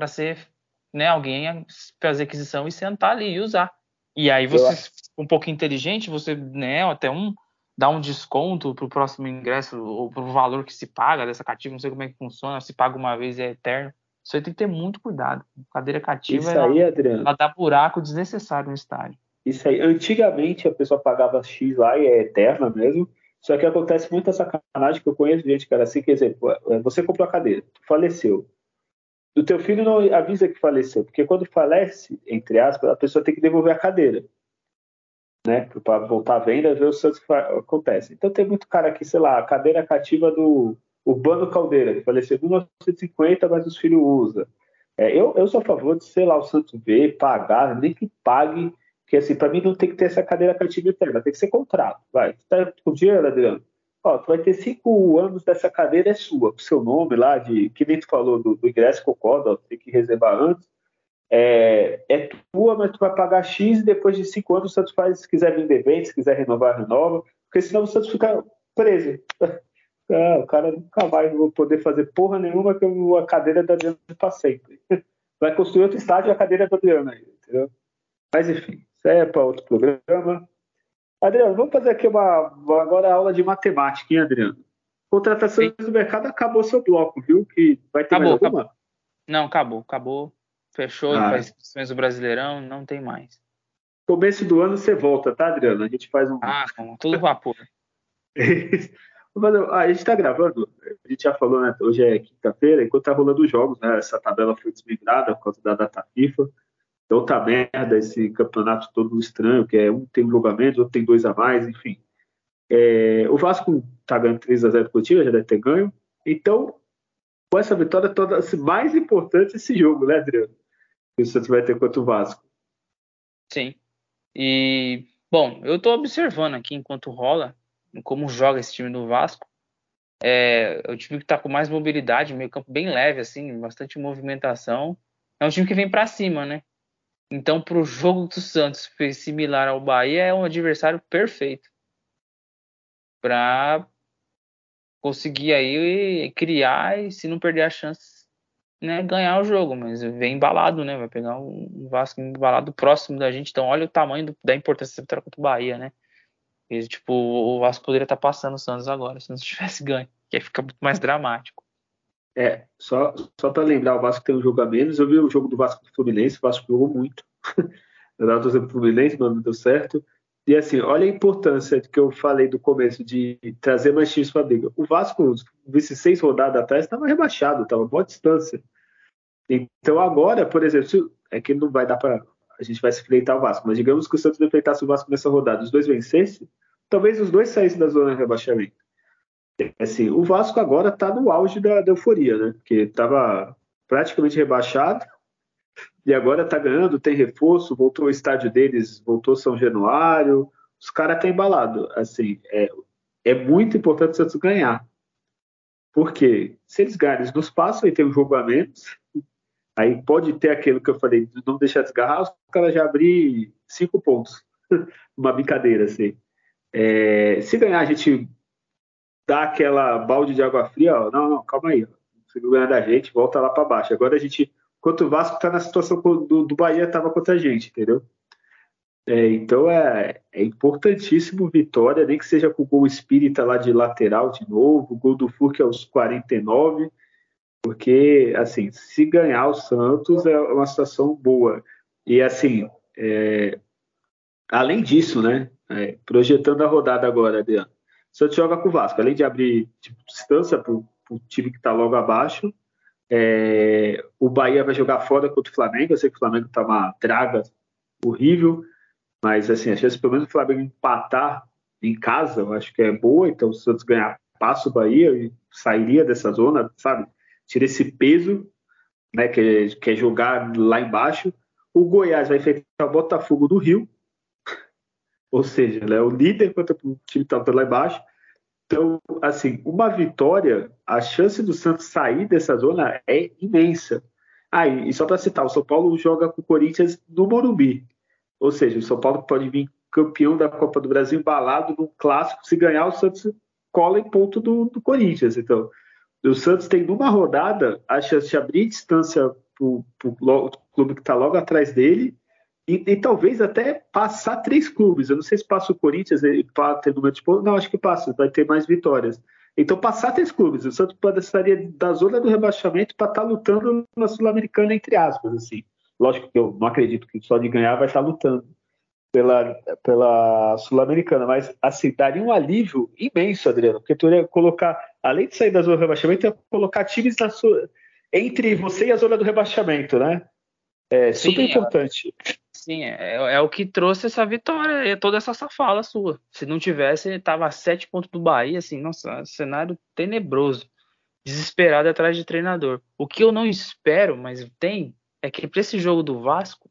ser né, alguém fazer aquisição e sentar ali e usar. E aí você, um pouco inteligente, você né, até um dá um desconto para o próximo ingresso ou para o valor que se paga dessa cativa, não sei como é que funciona, se paga uma vez e é eterno. Isso aí tem que ter muito cuidado. Cadeira cativa, Isso aí, ela, Adriano. ela dá buraco desnecessário no estádio. Isso aí, antigamente a pessoa pagava X lá e é eterna mesmo. Só que acontece muita sacanagem que eu conheço gente, cara, assim, quer dizer, você comprou a cadeira, faleceu. O teu filho não avisa que faleceu, porque quando falece, entre aspas, a pessoa tem que devolver a cadeira. Né? Para voltar à venda, ver o que acontece. Então tem muito cara aqui, sei lá, a cadeira cativa do Urbano Caldeira, que faleceu em 1950, mas os filhos usam. É, eu, eu sou a favor de, sei lá, o Santos ver, pagar, nem que pague porque, assim, para mim não tem que ter essa cadeira cativa eterna, tem que ser contrato. Vai, tu tá com dinheiro, Adriano? Ó, tu vai ter cinco anos dessa cadeira, é sua, com seu nome lá, de que nem tu falou do, do ingresso concorda, ó, tem que reservar antes. É, é, tua, mas tu vai pagar X e depois de cinco anos o Santos faz, se quiser vender bem, se quiser renovar, renova, porque senão o Santos fica preso. Ah, o cara nunca mais vai poder fazer porra nenhuma que a cadeira da Adriano para sempre. Vai construir outro estádio a cadeira da Adriano aí, entendeu? Mas enfim. Isso é para outro programa. Adriano, vamos fazer aqui uma, agora aula de matemática, hein, Adriano? Contratações do mercado acabou seu bloco, viu? Que vai ter acabou, mais alguma? Acabou. Não, acabou, acabou. Fechou ah. as inscrições do Brasileirão, não tem mais. Começo do ano você volta, tá, Adriano? A gente faz um. Ah, tudo vapor. ah, a gente está gravando, a gente já falou, né? Hoje é quinta-feira, enquanto tá rolando os jogos, né? Essa tabela foi desmigrada por causa da data FIFA. É outra merda esse campeonato todo estranho, que é um tem um julgamento, outro tem dois a mais, enfim. É, o Vasco tá ganhando 3 a 0 Curitiba, já deve ter ganho. Então, com essa vitória toda, mais importante esse jogo, né, Adriano? Que o Santos vai ter contra o Vasco. Sim. E, bom, eu tô observando aqui enquanto rola como joga esse time do Vasco. É, o time que tá com mais mobilidade, meio campo bem leve, assim, bastante movimentação. É um time que vem para cima, né? Então, para o jogo do Santos similar ao Bahia, é um adversário perfeito para conseguir aí criar e, se não perder a chance, né, ganhar o jogo. Mas vem embalado, né? Vai pegar um Vasco embalado próximo da gente. Então, olha o tamanho do, da importância da vitória contra o Bahia, né? E, tipo, o Vasco poderia estar passando o Santos agora, se não tivesse ganho. Que aí fica muito mais dramático. É, só, só para lembrar, o Vasco tem um jogo a menos. Eu vi o jogo do Vasco do Fluminense, o Vasco jogou muito. eu estava torcendo pro Fluminense, mas não deu certo. E assim, olha a importância que eu falei do começo de trazer mais times para a briga. O Vasco, vice seis rodadas atrás, estava rebaixado, estava boa distância. Então agora, por exemplo, é que não vai dar para a gente vai se enfrentar o Vasco, mas digamos que o Santos enfrentasse o Vasco nessa rodada, os dois vencessem, talvez os dois saíssem da zona de rebaixamento. Assim, o Vasco agora está no auge da, da, euforia, né? Porque estava praticamente rebaixado e agora está ganhando, tem reforço, voltou o estádio deles, voltou São Januário, os caras estão tá embalados. Assim, é, é muito importante o Santos ganhar. Porque se eles ganharem, eles nos passam e tem um jogo a menos. Aí pode ter aquilo que eu falei, não deixar desgarrar, os caras já abrir cinco pontos. Uma brincadeira, assim. É, se ganhar, a gente dá aquela balde de água fria, ó, não, não, calma aí, você ganhar da gente, volta lá para baixo. Agora a gente, enquanto o Vasco está na situação do, do Bahia, estava contra a gente, entendeu? É, então é, é, importantíssimo vitória, nem que seja com o gol espírita lá de lateral de novo, o gol do Furk aos 49, porque assim, se ganhar o Santos é uma situação boa. E assim, é, além disso, né, é, projetando a rodada agora, Adriano, o Santos joga com o Vasco, além de abrir tipo, distância para o time que está logo abaixo. É, o Bahia vai jogar fora contra o Flamengo. Eu sei que o Flamengo está uma draga horrível, mas assim, a chance pelo menos do Flamengo empatar em casa, eu acho que é boa. Então, o Santos ganhar, passa o Bahia e sairia dessa zona, sabe? Tira esse peso, né, que é, que é jogar lá embaixo. O Goiás vai enfrentar o Botafogo do Rio, ou seja, é o líder contra o time que está lá embaixo. Então, assim, uma vitória, a chance do Santos sair dessa zona é imensa. Ah, e só para citar, o São Paulo joga com o Corinthians no Morumbi. Ou seja, o São Paulo pode vir campeão da Copa do Brasil embalado num clássico. Se ganhar, o Santos cola em ponto do, do Corinthians. Então, o Santos tem numa rodada a chance de abrir distância para o clube que está logo atrás dele e, e, talvez até passar três clubes. Eu não sei se passa o Corinthians e ter número de pontos. Não, acho que passa, vai ter mais vitórias. Então, passar três clubes. O Santos estaria da zona do rebaixamento para estar tá lutando na Sul-Americana, entre aspas. Assim. Lógico que eu não acredito que só de ganhar vai estar tá lutando. pela, pela Sul-Americana, mas assim, daria um alívio imenso, Adriano, porque tu ia colocar, além de sair da zona do rebaixamento, ia colocar times na sua, entre você e a zona do rebaixamento, né? É super sim, importante. Sim, é, é, o que trouxe essa vitória, é toda essa fala sua. Se não tivesse, tava a sete pontos do Bahia, assim, nossa, cenário tenebroso. Desesperado atrás de treinador. O que eu não espero, mas tem, é que para esse jogo do Vasco,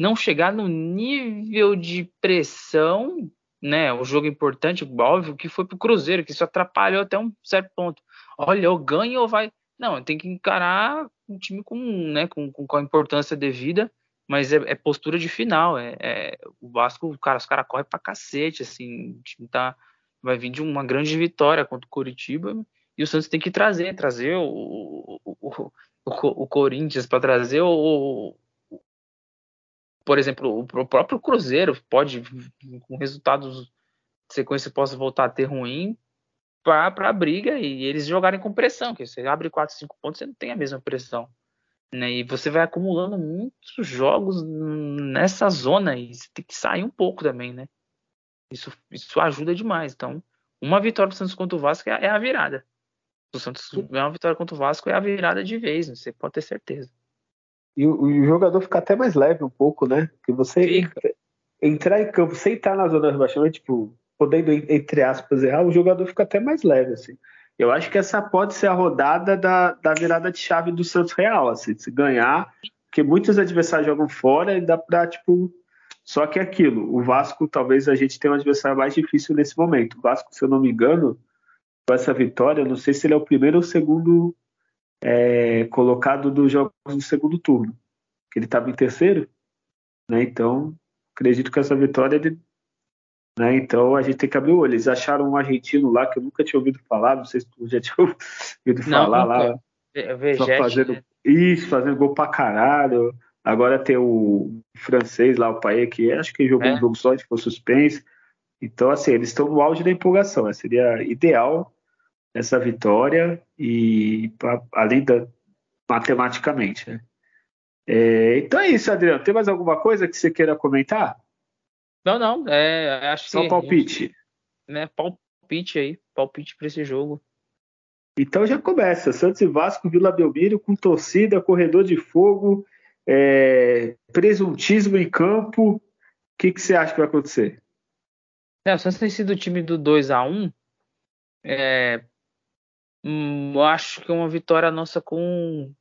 não chegar no nível de pressão, né? O jogo importante, óbvio, que foi pro Cruzeiro, que isso atrapalhou até um certo ponto. Olha, ou ganha ou vai. Não, tem que encarar um time com, né, com, com a importância devida, mas é, é postura de final. É, é, o Vasco, cara, os caras correm pra cacete, assim, o time tá, vai vir de uma grande vitória contra o Curitiba e o Santos tem que trazer, trazer o, o, o, o Corinthians para trazer o, por exemplo, o próprio Cruzeiro pode, com resultados sequência, possa voltar a ter ruim para a briga e eles jogarem com pressão, que você abre 4, 5 pontos, você não tem a mesma pressão. Né? E você vai acumulando muitos jogos nessa zona e você tem que sair um pouco também, né? Isso, isso ajuda demais. Então, uma vitória do Santos contra o Vasco é, é a virada. Se o Santos ganhar uma vitória contra o Vasco é a virada de vez, né? você pode ter certeza. E o, o, jogador fica até mais leve um pouco, né? Que você entra, entrar em campo sem estar na zona de rebaixamento, tipo, podendo, entre aspas, errar, o jogador fica até mais leve, assim. Eu acho que essa pode ser a rodada da, da virada de chave do Santos Real, assim, se ganhar, porque muitos adversários jogam fora e dá pra, tipo. Só que é aquilo, o Vasco, talvez a gente tenha um adversário mais difícil nesse momento. O Vasco, se eu não me engano, com essa vitória, não sei se ele é o primeiro ou o segundo é, colocado dos jogos do segundo turno, que ele estava em terceiro, né? Então, acredito que essa vitória ele, né? Então a gente tem que abrir o olho. Eles acharam um argentino lá que eu nunca tinha ouvido falar, não sei se tu já tinha ouvido não, falar lá. Vegete, fazendo né? isso, fazendo gol pra caralho. Agora tem o francês lá, o Paê, que acho que jogou é. um jogo só, ficou suspense. Então, assim, eles estão no auge da empolgação. Né? Seria ideal essa vitória e pra, além da matematicamente. Né? É, então é isso, Adriano. Tem mais alguma coisa que você queira comentar? Não, não. É, acho Só que, palpite. Né, palpite aí, palpite para esse jogo. Então já começa. Santos e Vasco, Vila Belmiro, com torcida, corredor de fogo, é, presuntismo em campo. O que, que você acha que vai acontecer? É, o Santos tem sido o time do 2 a 1 é, Hum, eu acho que é uma vitória nossa com,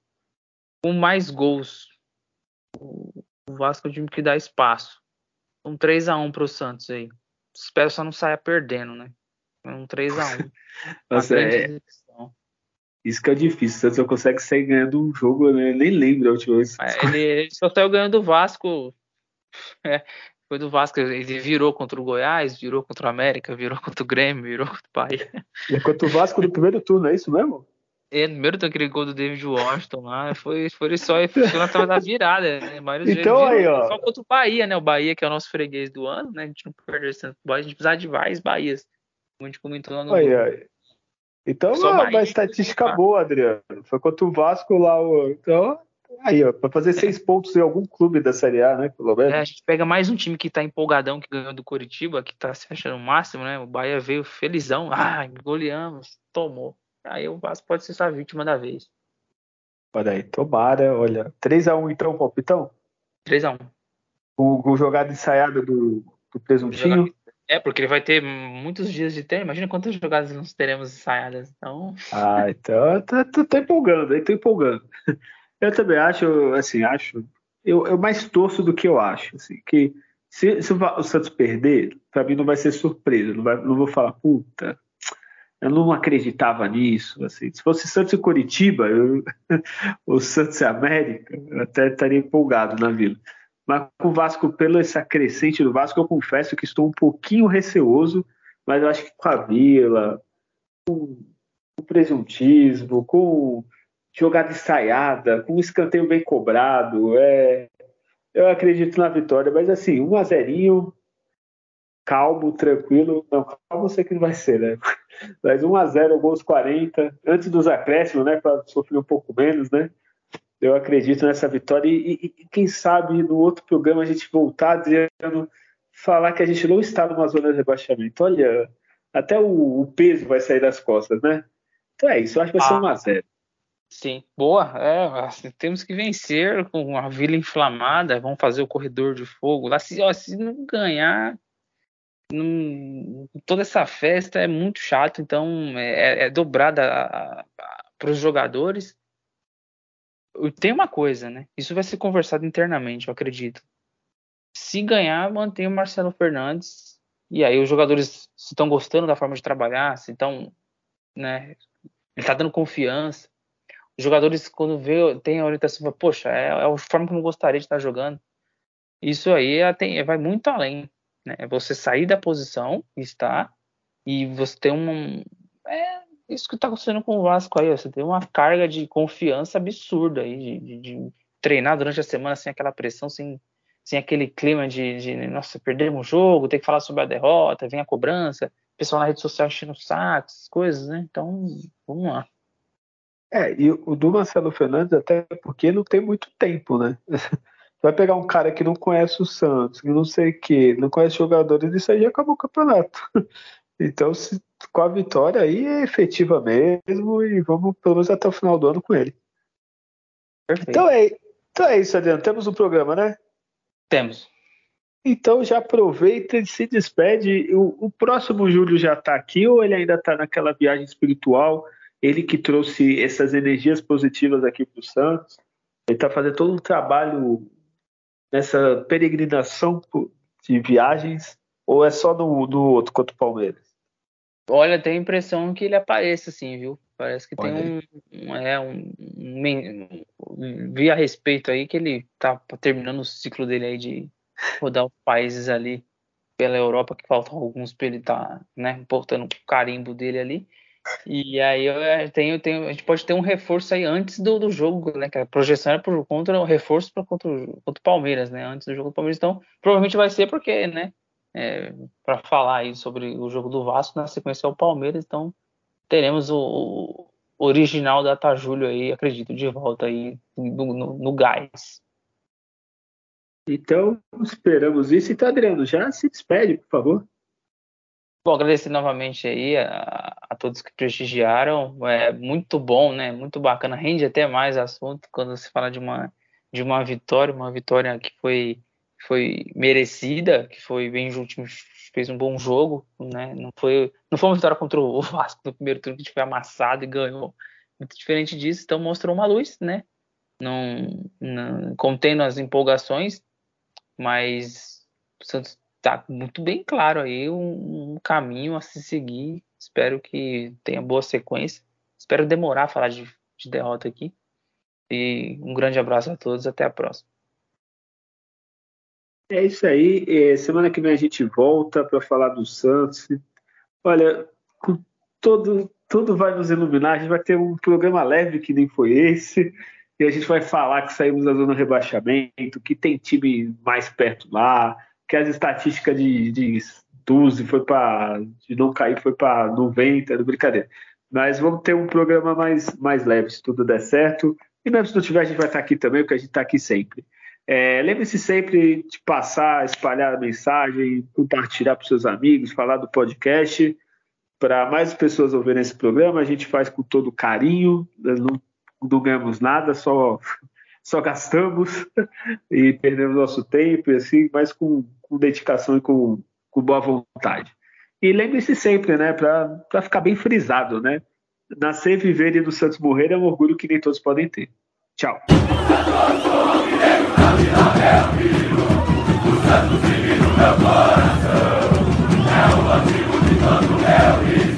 com mais gols. O Vasco é o time que dá espaço. Um 3 a 1 pro Santos aí. Espero só não saia perdendo, né? Um 3 a 1 Nossa, é... Isso que é difícil. O Santos não consegue sair ganhando um jogo, né? nem lembro a última vez. É, ele, ele só saiu ganhando o Vasco. É, foi do Vasco, ele virou contra o Goiás, virou contra o América, virou contra o Grêmio, virou contra o Bahia. E é contra o Vasco no primeiro turno, é isso mesmo? É, no primeiro aquele gol do David Washington lá, foi, foi só na tela da virada, né? Mas então aí, ó. Só contra o Bahia, né? O Bahia, que é o nosso freguês do ano, né? A gente não perde esse tanto a gente precisa de vários Bahias. Como a gente comentou lá no. Aí, aí. Então, uma, uma estatística boa, Adriano. Foi contra o Vasco lá. O... Então, Aí, ó, pra fazer seis pontos em algum clube da Série A, né? Pelo menos. É, a gente pega mais um time que tá empolgadão, que ganhou do Curitiba, que tá se achando o máximo, né? O Bahia veio felizão. Ah, goleamos, tomou. Aí o Vasco pode ser essa vítima da vez. Olha aí, tomara, olha. 3x1 então, palpitão? 3x1. O, o jogado ensaiado do, do presuntinho. É, porque ele vai ter muitos dias de treino. Imagina quantas jogadas nós teremos ensaiadas. Então. Ah, então tá, tá, tá empolgando, aí tô empolgando. Eu também acho, assim, acho. Eu, eu mais torço do que eu acho. Assim, que se, se o Santos perder, para mim não vai ser surpresa. Não, vai, não vou falar, puta, eu não acreditava nisso. Assim. Se fosse Santos e Curitiba, eu, o Santos e América, eu até estaria empolgado na vila. Mas com o Vasco, pelo esse acrescente do Vasco, eu confesso que estou um pouquinho receoso, mas eu acho que com a vila, com o presuntismo, com jogada ensaiada, com um escanteio bem cobrado. É, eu acredito na vitória, mas assim, um a zerinho, calmo, tranquilo. Não, calmo eu sei que não vai ser, né? Mas 1 a 0 gols 40, antes dos acréscimos, né? Para sofrer um pouco menos, né? Eu acredito nessa vitória e, e, e, quem sabe no outro programa a gente voltar dizendo falar que a gente não está numa zona de rebaixamento. Olha, até o, o peso vai sair das costas, né? Então é isso, eu acho que vai ser 1 a 0 Sim, boa. É, assim, temos que vencer com a vila inflamada. Vamos fazer o corredor de fogo lá. Se, ó, se não ganhar, não, toda essa festa é muito chato. Então é, é dobrada para os jogadores. Tem uma coisa, né? Isso vai ser conversado internamente, eu acredito. Se ganhar, mantém o Marcelo Fernandes. E aí os jogadores estão gostando da forma de trabalhar, se estão, né? Ele tá dando confiança. Os jogadores, quando vê, tem a orientação, poxa, é, é a forma que eu gostaria de estar jogando. Isso aí é, tem, vai muito além. Né? É você sair da posição, estar, e você ter um. É isso que está acontecendo com o Vasco aí. Você tem uma carga de confiança absurda aí, de, de, de treinar durante a semana sem aquela pressão, sem, sem aquele clima de, de, nossa, perdemos o jogo, tem que falar sobre a derrota, vem a cobrança, pessoal na rede social enchendo o saco, essas coisas, né? Então, vamos lá. É, e o do Marcelo Fernandes, até porque não tem muito tempo, né? Vai pegar um cara que não conhece o Santos, que não sei o que, não conhece jogadores, isso aí acabou o campeonato. Então, se, com a vitória aí é efetiva mesmo e vamos pelo menos até o final do ano com ele. Perfeito. Então é, então é isso, Adriano. Temos um programa, né? Temos. Então já aproveita e se despede. O, o próximo Júlio já está aqui ou ele ainda está naquela viagem espiritual? Ele que trouxe essas energias positivas aqui para o Santos. Ele está fazendo todo um trabalho nessa peregrinação de viagens ou é só no, no outro contra o Palmeiras? Olha, tem a impressão que ele apareça, assim, viu? Parece que tem um, um, é, um, um, um, Vi a respeito aí que ele tá terminando o ciclo dele aí de rodar os países ali pela Europa, que faltam alguns para ele tá, né, portando o carimbo dele ali. E aí eu é, tenho, tenho, a gente pode ter um reforço aí antes do, do jogo, né? Que a projeção era por contra o reforço para contra, contra o Palmeiras, né? Antes do jogo do Palmeiras. Então, provavelmente vai ser porque, né? É, para falar aí sobre o jogo do Vasco, na sequência é o Palmeiras, então teremos o, o original da Tajúlio aí, acredito, de volta aí no, no, no gás. Então, esperamos isso. Então, Adriano, já se despede, por favor. Bom, agradecer novamente aí a, a, todos que prestigiaram. É muito bom, né? Muito bacana. Rende até mais assunto quando se fala de uma, de uma vitória, uma vitória que foi, foi merecida, que foi bem junto, fez um bom jogo, né? Não foi, não foi uma vitória contra o Vasco no primeiro turno que a gente foi amassado e ganhou. Muito diferente disso, então mostrou uma luz, né? Não, não contendo as empolgações, mas o Santos tá muito bem claro aí um, um, caminho a se seguir. Espero que tenha boa sequência. Espero demorar a falar de, de derrota aqui. E um grande abraço a todos. Até a próxima. É isso aí. É, semana que vem a gente volta para falar do Santos. Olha, todo, tudo vai nos iluminar. A gente vai ter um programa leve que nem foi esse. E a gente vai falar que saímos da zona de rebaixamento, que tem time mais perto lá, que as estatísticas de, de 12 foi para de não cair foi para 90, era brincadeira. Mas vamos ter um programa mais, mais leve, se tudo der certo. E mesmo se não tiver, a gente vai estar aqui também, porque a gente está aqui sempre. É, Lembre-se sempre de passar, espalhar a mensagem, compartilhar para seus amigos, falar do podcast. Para mais pessoas ouvirem esse programa, a gente faz com todo carinho, não, não ganhamos nada, só só gastamos e perdemos nosso tempo e assim, mas com, com dedicação e com, com boa vontade. E lembre-se sempre, né, para ficar bem frisado, né? Nascer, viver e no Santos morrer é um orgulho que nem todos podem ter. Tchau. É o antigo de